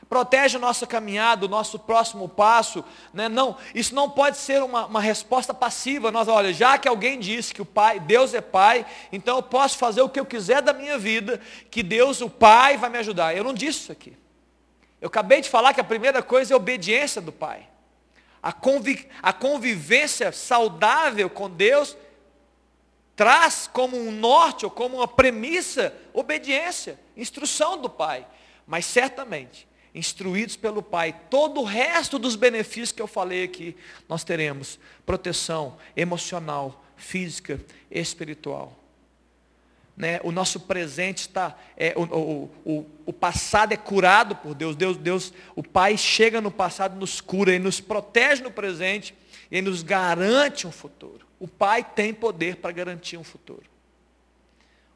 Speaker 1: Protege a nossa caminhada, o nosso próximo passo. Né? Não, isso não pode ser uma, uma resposta passiva. Nós, olha, já que alguém disse que o Pai, Deus é Pai, então eu posso fazer o que eu quiser da minha vida, que Deus, o Pai, vai me ajudar. Eu não disse isso aqui. Eu acabei de falar que a primeira coisa é a obediência do Pai. A, a convivência saudável com Deus traz como um norte ou como uma premissa obediência, instrução do Pai mas certamente, instruídos pelo Pai, todo o resto dos benefícios que eu falei aqui, nós teremos proteção emocional, física, espiritual. Né? O nosso presente está, é, o, o, o, o, passado é curado por Deus. Deus, Deus, o Pai chega no passado, nos cura, Ele nos protege no presente, e nos garante um futuro. O Pai tem poder para garantir um futuro.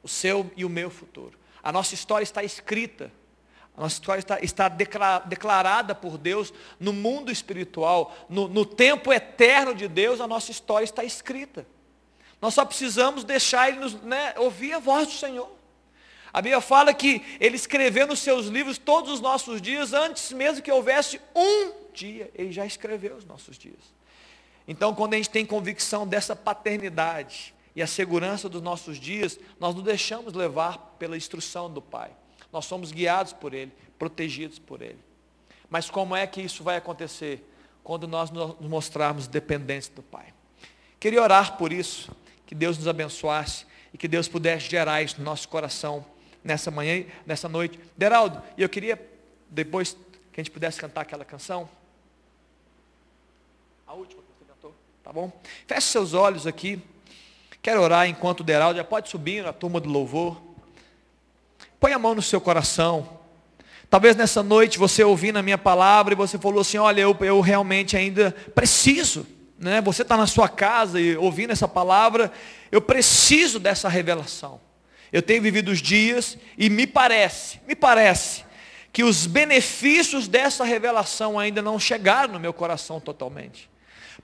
Speaker 1: O seu e o meu futuro. A nossa história está escrita A nossa história está, está declarada por Deus no mundo espiritual, no, no tempo eterno de Deus, a nossa história está escrita. Nós só precisamos deixar Ele nos, né, ouvir a voz do Senhor. A Bíblia fala que Ele escreveu nos seus livros todos os nossos dias, antes mesmo que houvesse um dia, Ele já escreveu os nossos dias. Então, quando a gente tem convicção dessa paternidade e a segurança dos nossos dias, nós nos deixamos levar pela instrução do Pai. Nós somos guiados por Ele, protegidos por Ele. Mas como é que isso vai acontecer? Quando nós nos mostrarmos dependentes do Pai. Queria orar por isso, que Deus nos abençoasse e que Deus pudesse gerar isso no nosso coração nessa manhã, nessa noite. Deraldo, e eu queria, depois que a gente pudesse cantar aquela canção. A última que você cantou, tá bom? Feche seus olhos aqui. Quero orar enquanto o Deraldo já pode subir na turma do louvor. Põe a mão no seu coração. Talvez nessa noite você ouvindo a minha palavra e você falou assim, olha, eu, eu realmente ainda preciso. Né? Você está na sua casa e ouvindo essa palavra, eu preciso dessa revelação. Eu tenho vivido os dias e me parece, me parece, que os benefícios dessa revelação ainda não chegaram no meu coração totalmente.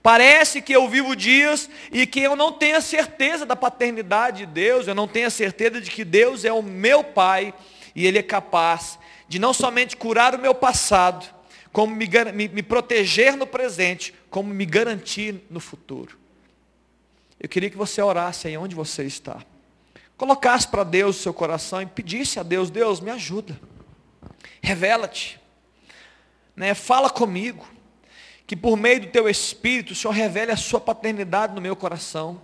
Speaker 1: Parece que eu vivo dias e que eu não tenho a certeza da paternidade de Deus, eu não tenho a certeza de que Deus é o meu Pai e Ele é capaz de não somente curar o meu passado, como me, me, me proteger no presente, como me garantir no futuro. Eu queria que você orasse aí onde você está. Colocasse para Deus o seu coração e pedisse a Deus, Deus, me ajuda. Revela-te. Né? Fala comigo que por meio do teu Espírito, o Senhor revele a sua paternidade no meu coração.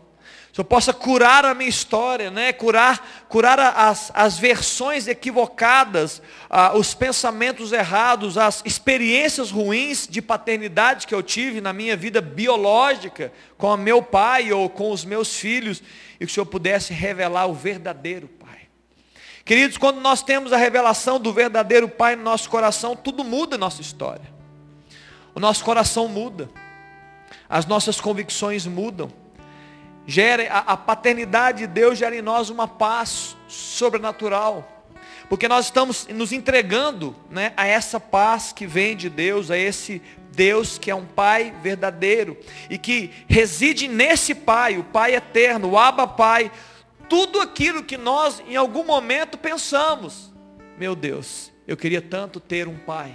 Speaker 1: O Senhor possa curar a minha história, né? curar, curar as, as versões equivocadas, ah, os pensamentos errados, as experiências ruins de paternidade que eu tive na minha vida biológica, com o meu pai ou com os meus filhos, e que o Senhor pudesse revelar o verdadeiro Pai. Queridos, quando nós temos a revelação do verdadeiro Pai no nosso coração, tudo muda a nossa história o nosso coração muda, as nossas convicções mudam. Gera, a, a paternidade de Deus gera em nós uma paz sobrenatural. Porque nós estamos nos entregando né, a essa paz que vem de Deus, a esse Deus que é um Pai verdadeiro e que reside nesse Pai, o Pai eterno, o Abba Pai, tudo aquilo que nós em algum momento pensamos, meu Deus, eu queria tanto ter um Pai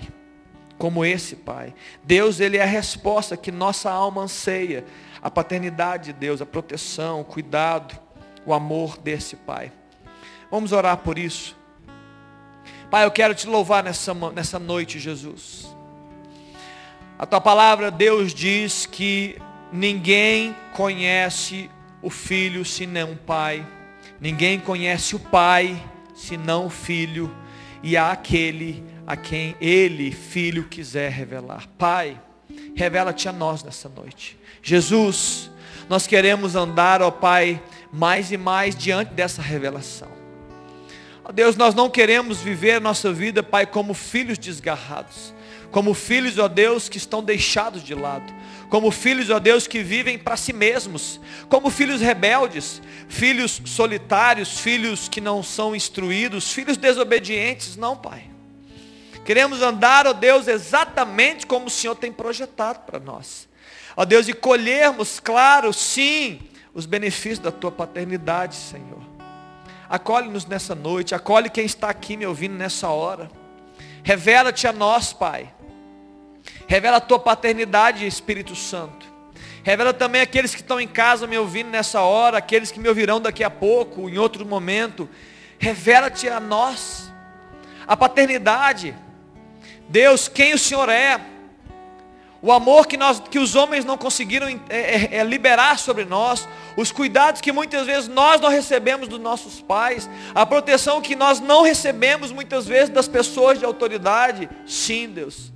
Speaker 1: como esse Pai. Deus, Ele é a resposta que nossa alma anseia. A paternidade de Deus, a proteção, o cuidado, o amor desse Pai. Vamos orar por isso. Pai, eu quero te louvar nessa, nessa noite, Jesus. A tua palavra, Deus diz que ninguém conhece o filho senão o pai. Ninguém conhece o pai senão o filho. E aquele a quem Ele, Filho, quiser revelar. Pai, revela-te a nós nessa noite. Jesus, nós queremos andar, ó Pai, mais e mais diante dessa revelação. Ó Deus, nós não queremos viver a nossa vida, Pai, como filhos desgarrados. Como filhos, ó Deus, que estão deixados de lado. Como filhos, ó Deus, que vivem para si mesmos. Como filhos rebeldes. Filhos solitários, filhos que não são instruídos, filhos desobedientes. Não, Pai. Queremos andar, ó Deus, exatamente como o Senhor tem projetado para nós. Ó Deus, e colhermos, claro, sim, os benefícios da tua paternidade, Senhor. Acolhe-nos nessa noite, acolhe quem está aqui me ouvindo nessa hora. Revela-te a nós, Pai. Revela a tua paternidade, Espírito Santo. Revela também aqueles que estão em casa me ouvindo nessa hora, aqueles que me ouvirão daqui a pouco, em outro momento. Revela-te a nós. A paternidade Deus, quem o Senhor é. O amor que, nós, que os homens não conseguiram é, é, é, liberar sobre nós, os cuidados que muitas vezes nós não recebemos dos nossos pais, a proteção que nós não recebemos muitas vezes das pessoas de autoridade. Sim, Deus.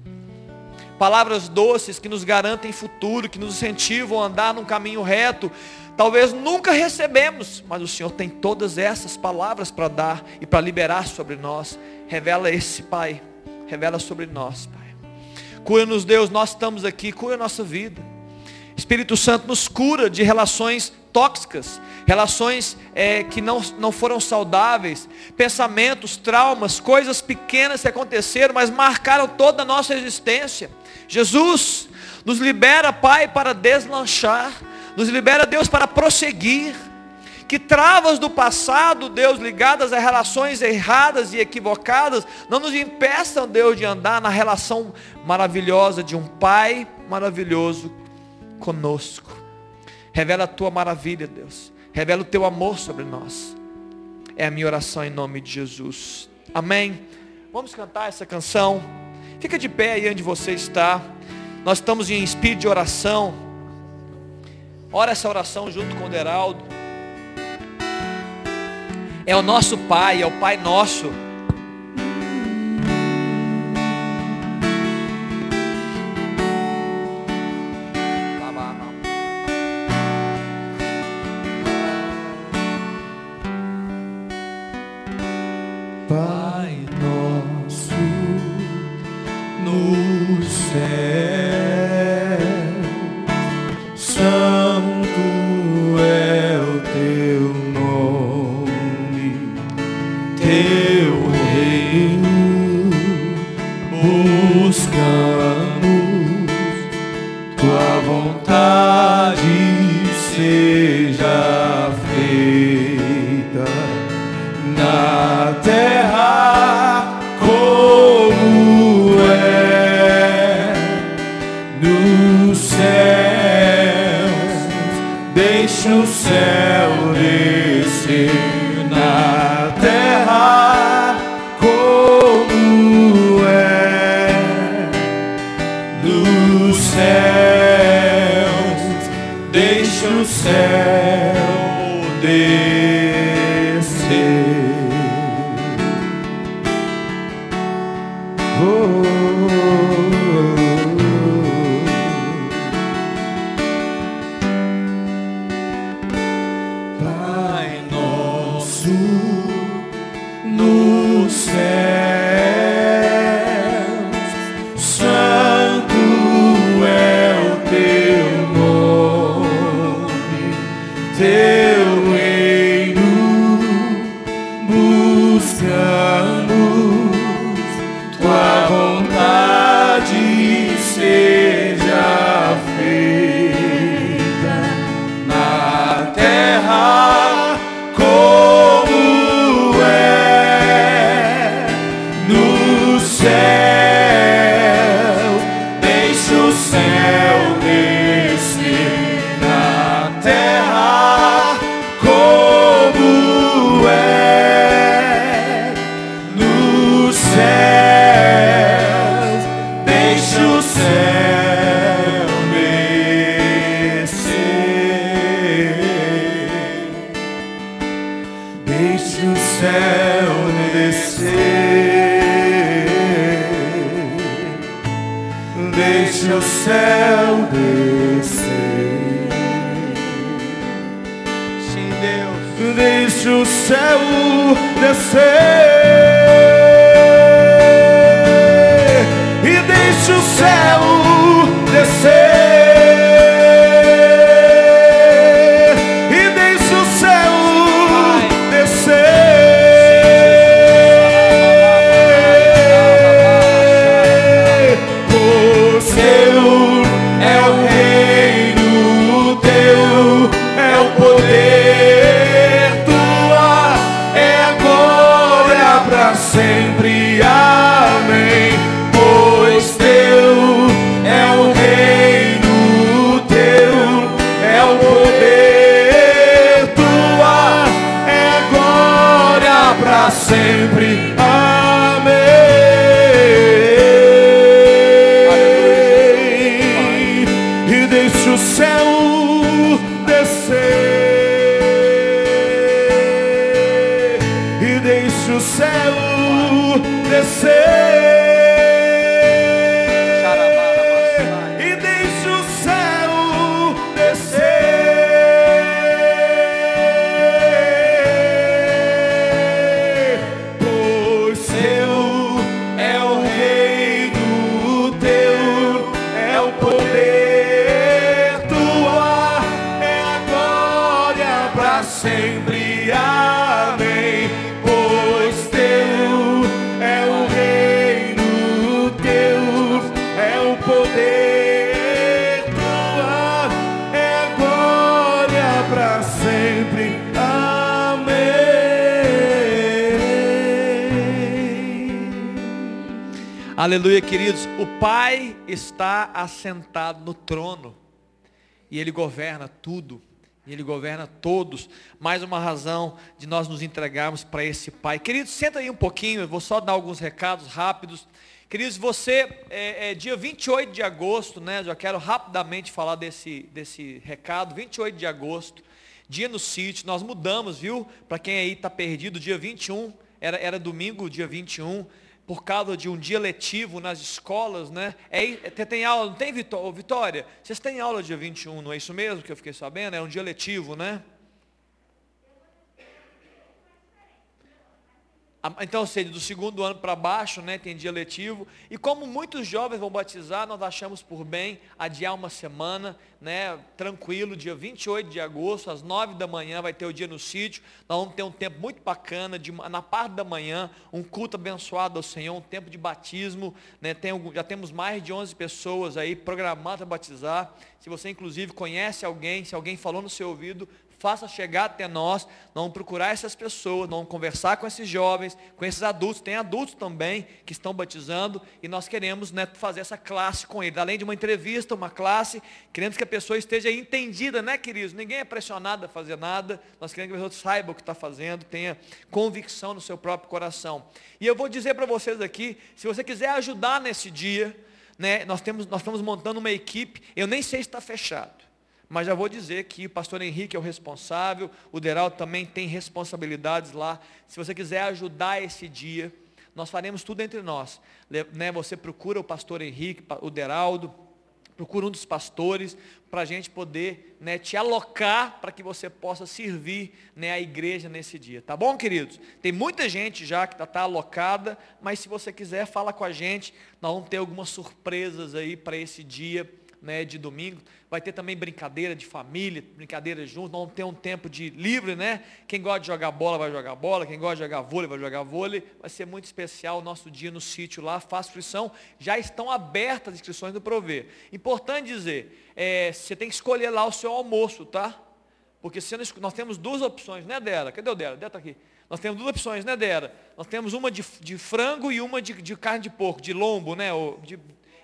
Speaker 1: Palavras doces que nos garantem futuro, que nos incentivam a andar num caminho reto. Talvez nunca recebemos, mas o Senhor tem todas essas palavras para dar e para liberar sobre nós. Revela esse Pai Revela sobre nós, Pai. Cura-nos, Deus, nós estamos aqui, cura a nossa vida.
Speaker 2: Espírito Santo nos cura de relações tóxicas, relações é, que não, não foram saudáveis, pensamentos, traumas, coisas pequenas que aconteceram, mas marcaram toda a nossa existência. Jesus nos libera, Pai, para deslanchar, nos libera, Deus, para prosseguir. Que travas do passado, Deus, ligadas a relações erradas e equivocadas, não nos impeçam, Deus, de andar na relação maravilhosa de um Pai maravilhoso conosco. Revela a tua maravilha, Deus. Revela o teu amor sobre nós. É a minha oração em nome de Jesus. Amém. Vamos cantar essa canção. Fica de pé aí onde você está. Nós estamos em espírito de oração. Ora essa oração junto com o Deraldo. É o nosso Pai, é o Pai nosso. Deixe o céu descer. Sim, Deus. Deixe o céu descer. E deixe o céu descer.
Speaker 1: Aleluia, queridos. O Pai está assentado no trono. E Ele governa tudo. E Ele governa todos. Mais uma razão de nós nos entregarmos para esse Pai. Queridos, senta aí um pouquinho. Eu vou só dar alguns recados rápidos. Queridos, você, é, é, dia 28 de agosto, né? Já quero rapidamente falar desse, desse recado. 28 de agosto, dia no sítio. Nós mudamos, viu? Para quem aí está perdido, dia 21. Era, era domingo, dia 21 por causa de um dia letivo nas escolas, né? É, é, tem aula, não tem Vitória? Vocês têm aula dia 21, não é isso mesmo que eu fiquei sabendo? É um dia letivo, né? Então, ou seja, do segundo ano para baixo, né, tem dia letivo. E como muitos jovens vão batizar, nós achamos por bem adiar uma semana, né, tranquilo, dia 28 de agosto, às 9 da manhã, vai ter o dia no sítio. Nós vamos ter um tempo muito bacana, de, na parte da manhã, um culto abençoado ao Senhor, um tempo de batismo. Né, tem, já temos mais de 11 pessoas aí programadas para batizar. Se você, inclusive, conhece alguém, se alguém falou no seu ouvido, faça chegar até nós, não procurar essas pessoas, não conversar com esses jovens, com esses adultos, tem adultos também que estão batizando, e nós queremos né, fazer essa classe com eles, além de uma entrevista, uma classe, queremos que a pessoa esteja entendida, né queridos? Ninguém é pressionado a fazer nada, nós queremos que a pessoa saiba o que está fazendo, tenha convicção no seu próprio coração. E eu vou dizer para vocês aqui, se você quiser ajudar nesse dia, né, nós, temos, nós estamos montando uma equipe, eu nem sei se está fechado. Mas já vou dizer que o pastor Henrique é o responsável, o Deraldo também tem responsabilidades lá. Se você quiser ajudar esse dia, nós faremos tudo entre nós. Né, você procura o pastor Henrique, o Deraldo, procura um dos pastores, para a gente poder né, te alocar para que você possa servir né, a igreja nesse dia. Tá bom, queridos? Tem muita gente já que está tá alocada, mas se você quiser, fala com a gente. Nós vamos ter algumas surpresas aí para esse dia né, de domingo. Vai ter também brincadeira de família, brincadeira junto. Vamos ter um tempo de livre, né? Quem gosta de jogar bola vai jogar bola, quem gosta de jogar vôlei vai jogar vôlei. Vai ser muito especial o nosso dia no sítio lá. Faça inscrição. Já estão abertas as inscrições do Prover. Importante dizer, é, você tem que escolher lá o seu almoço, tá? Porque se nós temos duas opções, né, Dera? Cadê o Dera? Dera está aqui. Nós temos duas opções, né, Dera? Nós temos uma de, de frango e uma de, de, carne de porco, de lombo, né? Ou de,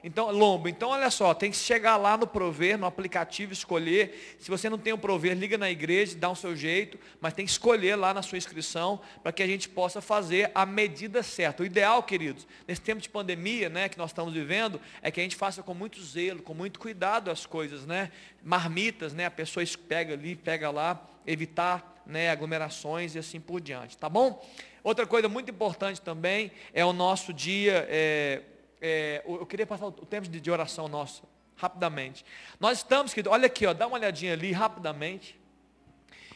Speaker 1: então, lombo. Então, olha só, tem que chegar lá no Prover, no aplicativo, escolher. Se você não tem o Prover, liga na igreja, dá o um seu jeito, mas tem que escolher lá na sua inscrição para que a gente possa fazer a medida certa. O ideal, queridos, nesse tempo de pandemia, né, que nós estamos vivendo, é que a gente faça com muito zelo, com muito cuidado as coisas, né? Marmitas, né? A pessoa pega ali, pega lá, evitar né, aglomerações e assim por diante, tá bom? Outra coisa muito importante também é o nosso dia. É, é, eu queria passar o tempo de, de oração nosso, rapidamente. Nós estamos, querido, olha aqui, ó, dá uma olhadinha ali rapidamente.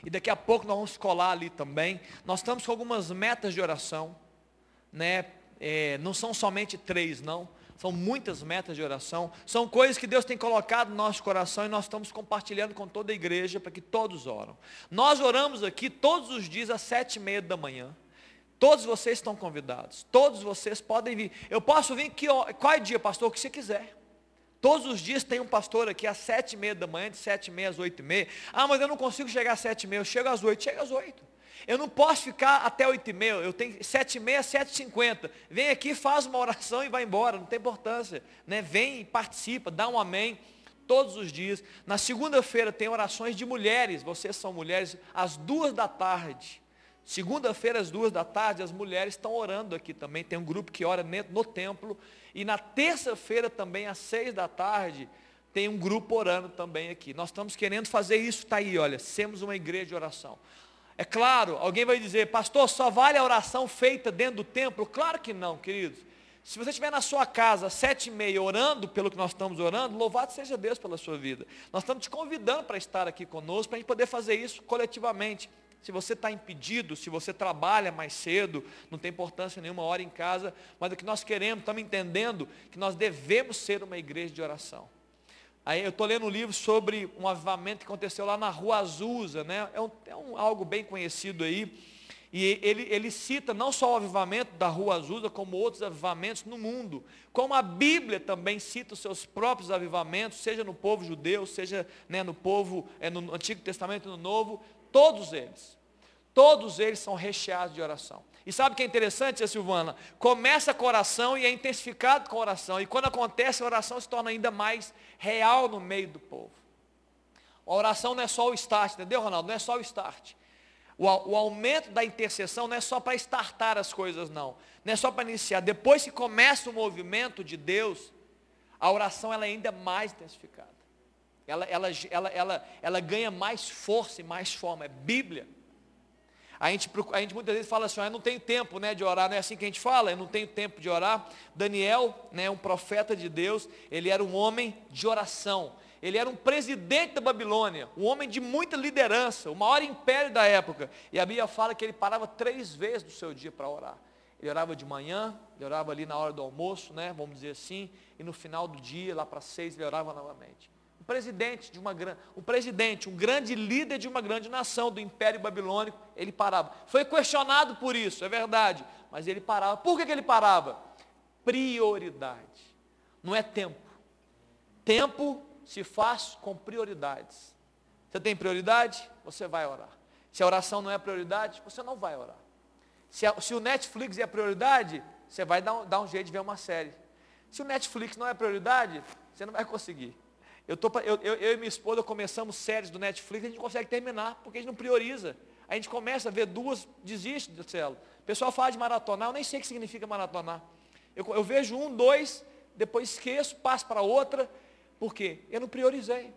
Speaker 1: E daqui a pouco nós vamos colar ali também. Nós estamos com algumas metas de oração. Né? É, não são somente três, não. São muitas metas de oração. São coisas que Deus tem colocado no nosso coração e nós estamos compartilhando com toda a igreja para que todos oram. Nós oramos aqui todos os dias às sete e meia da manhã. Todos vocês estão convidados. Todos vocês podem vir. Eu posso vir que qual é dia, pastor? Que você quiser. Todos os dias tem um pastor aqui às sete e meia da manhã, de sete e meia às oito e meia. Ah, mas eu não consigo chegar às sete e meia. Eu chego às oito. Chega às oito. Eu não posso ficar até oito e meia. Eu tenho sete e meia, sete e cinquenta. Vem aqui, faz uma oração e vai embora. Não tem importância. Né? Vem e participa, dá um amém todos os dias. Na segunda-feira tem orações de mulheres, vocês são mulheres, às duas da tarde. Segunda-feira, às duas da tarde, as mulheres estão orando aqui também. Tem um grupo que ora no templo. E na terça-feira também, às seis da tarde, tem um grupo orando também aqui. Nós estamos querendo fazer isso, está aí, olha, sermos uma igreja de oração. É claro, alguém vai dizer, pastor, só vale a oração feita dentro do templo? Claro que não, queridos. Se você estiver na sua casa sete e meia orando pelo que nós estamos orando, louvado seja Deus pela sua vida. Nós estamos te convidando para estar aqui conosco, para a gente poder fazer isso coletivamente. Se você está impedido, se você trabalha mais cedo, não tem importância nenhuma hora em casa, mas o que nós queremos, estamos entendendo que nós devemos ser uma igreja de oração. Aí eu estou lendo um livro sobre um avivamento que aconteceu lá na Rua Azusa, né? É, um, é um, algo bem conhecido aí. E ele, ele cita não só o avivamento da Rua Azusa, como outros avivamentos no mundo. Como a Bíblia também cita os seus próprios avivamentos, seja no povo judeu, seja né, no povo, é, no Antigo Testamento e no Novo, todos eles. Todos eles são recheados de oração. E sabe o que é interessante, Silvana? Começa com oração e é intensificado com oração. E quando acontece, a oração se torna ainda mais real no meio do povo. A oração não é só o start, entendeu, Ronaldo? Não é só o start. O, o aumento da intercessão não é só para startar as coisas, não. Não é só para iniciar. Depois que começa o movimento de Deus, a oração ela é ainda mais intensificada. Ela, ela, ela, ela, ela ganha mais força e mais forma. É Bíblia. A gente, a gente muitas vezes fala assim, ah, eu não tenho tempo né, de orar, não é assim que a gente fala, eu não tenho tempo de orar. Daniel, né, um profeta de Deus, ele era um homem de oração. Ele era um presidente da Babilônia, um homem de muita liderança, o maior império da época. E a Bíblia fala que ele parava três vezes do seu dia para orar. Ele orava de manhã, ele orava ali na hora do almoço, né, vamos dizer assim, e no final do dia, lá para seis, ele orava novamente um presidente de uma um presidente, um grande líder de uma grande nação do Império Babilônico, ele parava. Foi questionado por isso, é verdade, mas ele parava. Por que, que ele parava? Prioridade. Não é tempo. Tempo se faz com prioridades. Você tem prioridade? Você vai orar. Se a oração não é prioridade, você não vai orar. Se, a, se o Netflix é prioridade, você vai dar dar um jeito de ver uma série. Se o Netflix não é prioridade, você não vai conseguir. Eu, tô, eu, eu, eu, e minha esposa começamos séries do Netflix, a gente consegue terminar, porque a gente não prioriza. A gente começa a ver duas, desiste do céu. O pessoal fala de maratonar, eu nem sei o que significa maratonar. Eu, eu vejo um, dois, depois esqueço, passo para outra. Por quê? Eu não priorizei.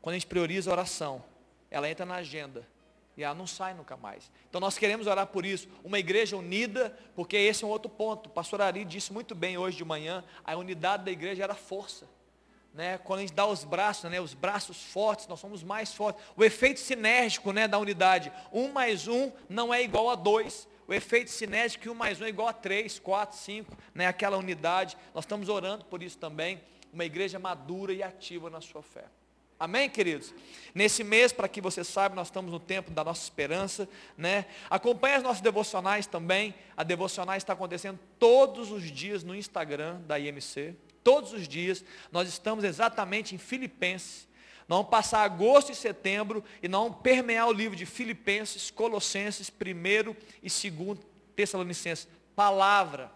Speaker 1: Quando a gente prioriza a oração, ela entra na agenda e ela não sai nunca mais. Então nós queremos orar por isso, uma igreja unida, porque esse é um outro ponto. O pastor Ari disse muito bem hoje de manhã, a unidade da igreja era força né, quando a gente dá os braços, né, os braços fortes, nós somos mais fortes. O efeito sinérgico né, da unidade, um mais um não é igual a dois. O efeito sinérgico, um mais um é igual a três, quatro, cinco, né, aquela unidade. Nós estamos orando por isso também. Uma igreja madura e ativa na sua fé. Amém, queridos? Nesse mês, para que você saiba, nós estamos no tempo da nossa esperança, né? Acompanhe as nossas devocionais também. A devocionais está acontecendo todos os dias no Instagram da IMC todos os dias. Nós estamos exatamente em Filipenses. Nós vamos passar agosto e setembro e nós vamos permear o livro de Filipenses, Colossenses, 1 e 2 Tessalonicenses. Palavra.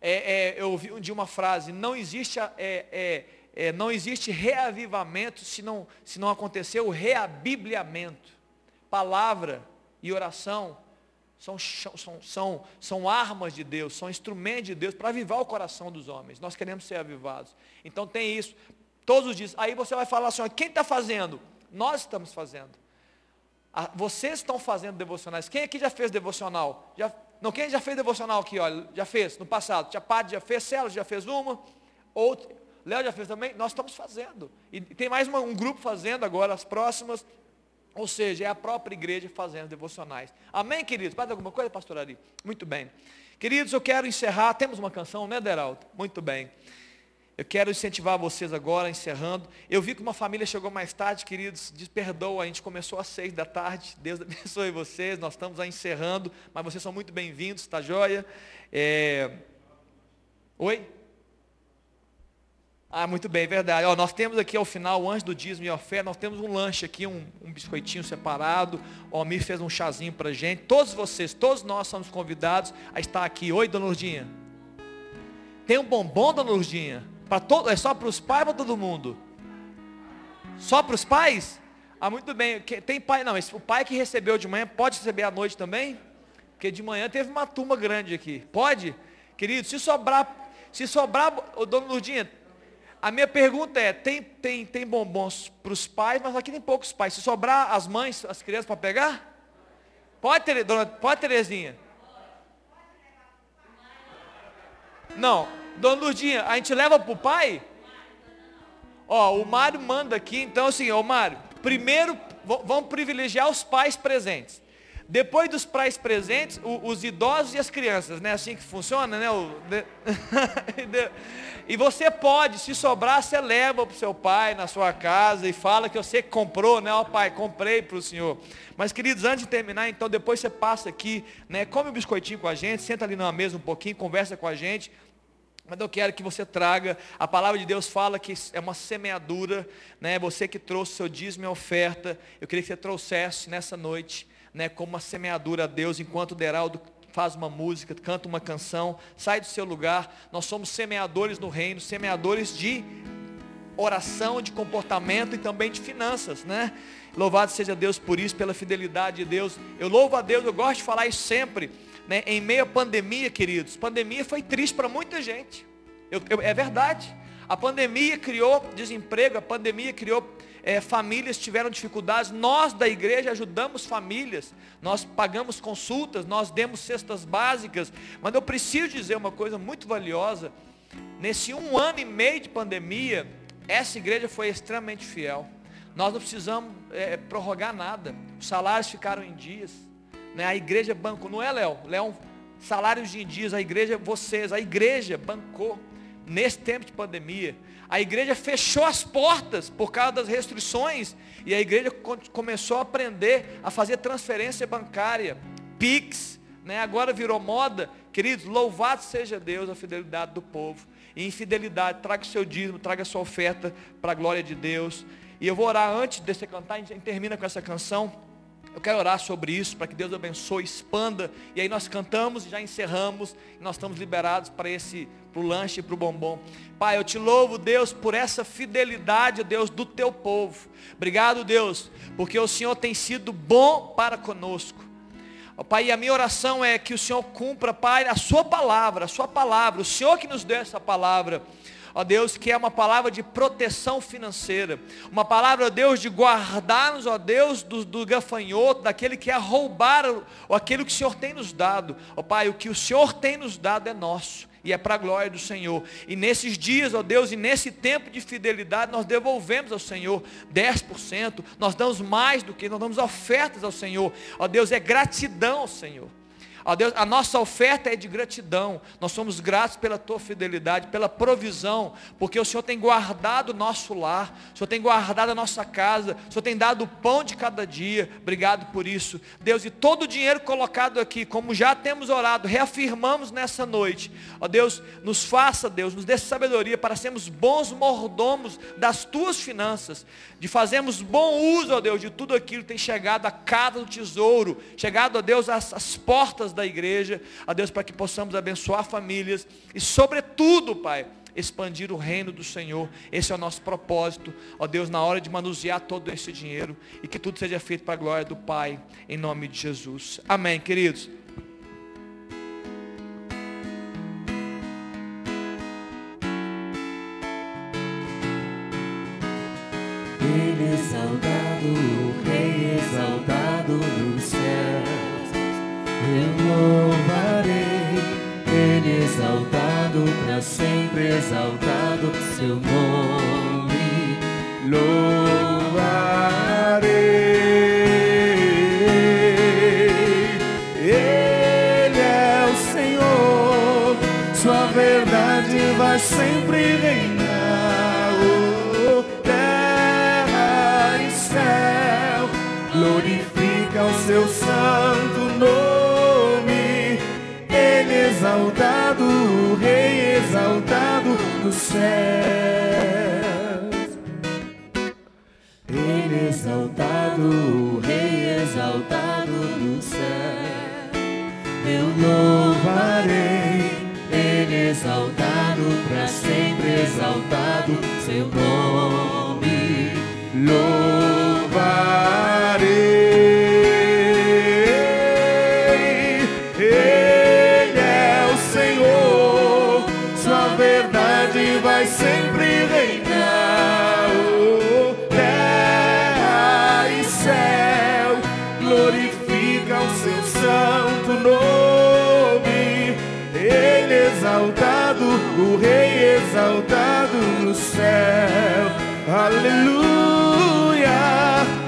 Speaker 1: É, é, eu ouvi um dia uma frase, não existe, é, é, é, não existe reavivamento se não, se não acontecer o reabibliamento. Palavra e oração são, são, são, são armas de Deus, são instrumentos de Deus para avivar o coração dos homens. Nós queremos ser avivados. Então tem isso, todos os dias. Aí você vai falar assim, quem está fazendo? Nós estamos fazendo. Vocês estão fazendo devocionais. Quem aqui já fez devocional? Já, não, quem já fez devocional aqui, olha, já fez no passado. Tia Pade já fez, Celo já fez uma, outro, Léo já fez também. Nós estamos fazendo. E tem mais uma, um grupo fazendo agora, as próximas. Ou seja, é a própria igreja fazendo devocionais. Amém, queridos? Mais alguma coisa, pastor Ari? Muito bem. Queridos, eu quero encerrar. Temos uma canção, né, Deraldo? Muito bem. Eu quero incentivar vocês agora, encerrando. Eu vi que uma família chegou mais tarde, queridos. Diz, perdoa, a gente começou às seis da tarde. Deus abençoe vocês. Nós estamos aí encerrando, mas vocês são muito bem-vindos, tá joia? É... Oi? Ah, muito bem, verdade. Ó, nós temos aqui ao final, antes do dízimo e oferta, nós temos um lanche aqui, um, um biscoitinho separado. O Almir fez um chazinho para gente. Todos vocês, todos nós somos convidados a estar aqui. Oi, dona Lurdinha. Tem um bombom, dona Lurdinha? Todo, é só para os pais ou para todo mundo? Só para os pais? Ah, muito bem. Tem pai, não, o pai que recebeu de manhã pode receber à noite também? Porque de manhã teve uma turma grande aqui. Pode? Querido, se sobrar, se sobrar, ô, dona Lurdinha, a minha pergunta é, tem, tem, tem bombons para os pais, mas aqui tem poucos pais. Se sobrar as mães, as crianças para pegar? Pode, ter, dona, pode, Terezinha? Não, dona Lurdinha, a gente leva para o pai? Ó, o Mário manda aqui, então assim, ó Mário, primeiro vamos privilegiar os pais presentes. Depois dos pais presentes, o, os idosos e as crianças, né? Assim que funciona, né? O, de... e você pode, se sobrar, você leva para o seu pai na sua casa e fala que você comprou, né? Ó pai, comprei para o senhor. Mas queridos, antes de terminar, então depois você passa aqui, né? Come um biscoitinho com a gente, senta ali na mesa um pouquinho, conversa com a gente. Mas eu quero que você traga, a palavra de Deus fala que é uma semeadura, né? Você que trouxe seu dízimo e oferta, eu queria que você trouxesse nessa noite né, como uma semeadura a Deus, enquanto o Deraldo faz uma música, canta uma canção, sai do seu lugar. Nós somos semeadores no reino, semeadores de oração, de comportamento e também de finanças, né? Louvado seja Deus por isso, pela fidelidade de Deus. Eu louvo a Deus, eu gosto de falar isso sempre, né? Em meio à pandemia, queridos. Pandemia foi triste para muita gente. Eu, eu, é verdade. A pandemia criou desemprego, a pandemia criou é, famílias tiveram dificuldades, nós da igreja ajudamos famílias, nós pagamos consultas, nós demos cestas básicas, mas eu preciso dizer uma coisa muito valiosa, nesse um ano e meio de pandemia, essa igreja foi extremamente fiel, nós não precisamos é, prorrogar nada, os salários ficaram em dias, né? a igreja bancou, não é Léo? Léo, salários de dias, a igreja, vocês, a igreja bancou, nesse tempo de pandemia, a igreja fechou as portas por causa das restrições e a igreja começou a aprender a fazer transferência bancária, Pix, né? agora virou moda. Queridos, louvado seja Deus a fidelidade do povo. E infidelidade, traga o seu dízimo, traga a sua oferta para a glória de Deus. E eu vou orar antes de você cantar, a gente termina com essa canção. Eu quero orar sobre isso, para que Deus abençoe, expanda. E aí nós cantamos e já encerramos. E nós estamos liberados para esse, para o lanche e para o bombom. Pai, eu te louvo, Deus, por essa fidelidade, Deus, do teu povo. Obrigado, Deus, porque o Senhor tem sido bom para conosco. Pai, e a minha oração é que o Senhor cumpra, Pai, a sua palavra, a sua palavra, o Senhor que nos deu essa palavra ó Deus, que é uma palavra de proteção financeira, uma palavra, ó Deus, de guardar-nos, ó Deus, do, do gafanhoto, daquele que é roubar ó, aquilo que o Senhor tem nos dado. Ó Pai, o que o Senhor tem nos dado é nosso e é para a glória do Senhor. E nesses dias, ó Deus, e nesse tempo de fidelidade, nós devolvemos ao Senhor 10%, nós damos mais do que, nós damos ofertas ao Senhor. Ó Deus, é gratidão ao Senhor. Ó Deus, a nossa oferta é de gratidão. Nós somos gratos pela tua fidelidade, pela provisão, porque o Senhor tem guardado o nosso lar, o Senhor tem guardado a nossa casa, o Senhor tem dado o pão de cada dia. Obrigado por isso. Deus, e todo o dinheiro colocado aqui, como já temos orado, reafirmamos nessa noite. Ó Deus, nos faça, Deus, nos dê sabedoria para sermos bons mordomos das tuas finanças, de fazermos bom uso, ó Deus, de tudo aquilo que tem chegado à casa do tesouro, chegado, ó Deus, às, às portas da igreja, a Deus, para que possamos abençoar famílias e, sobretudo, Pai, expandir o reino do Senhor. Esse é o nosso propósito, ó Deus, na hora de manusear todo esse dinheiro e que tudo seja feito para a glória do Pai, em nome de Jesus. Amém, queridos.
Speaker 2: Ele exaltado, o eu louvarei, Ele exaltado, para sempre exaltado, seu nome louvarei. Ele é o Senhor, Sua verdade vai sempre reinar. Exaltado, o Rei exaltado nos céus. Ele exaltado, o Rei exaltado nos céus. Eu louvarei, Ele exaltado, para sempre exaltado, seu nome louvarei. Céu. Aleluia.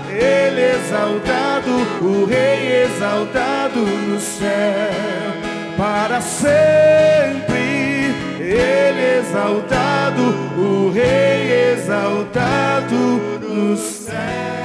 Speaker 2: Ele exaltado, o Rei exaltado no céu, para sempre. Ele exaltado, o Rei exaltado no céu.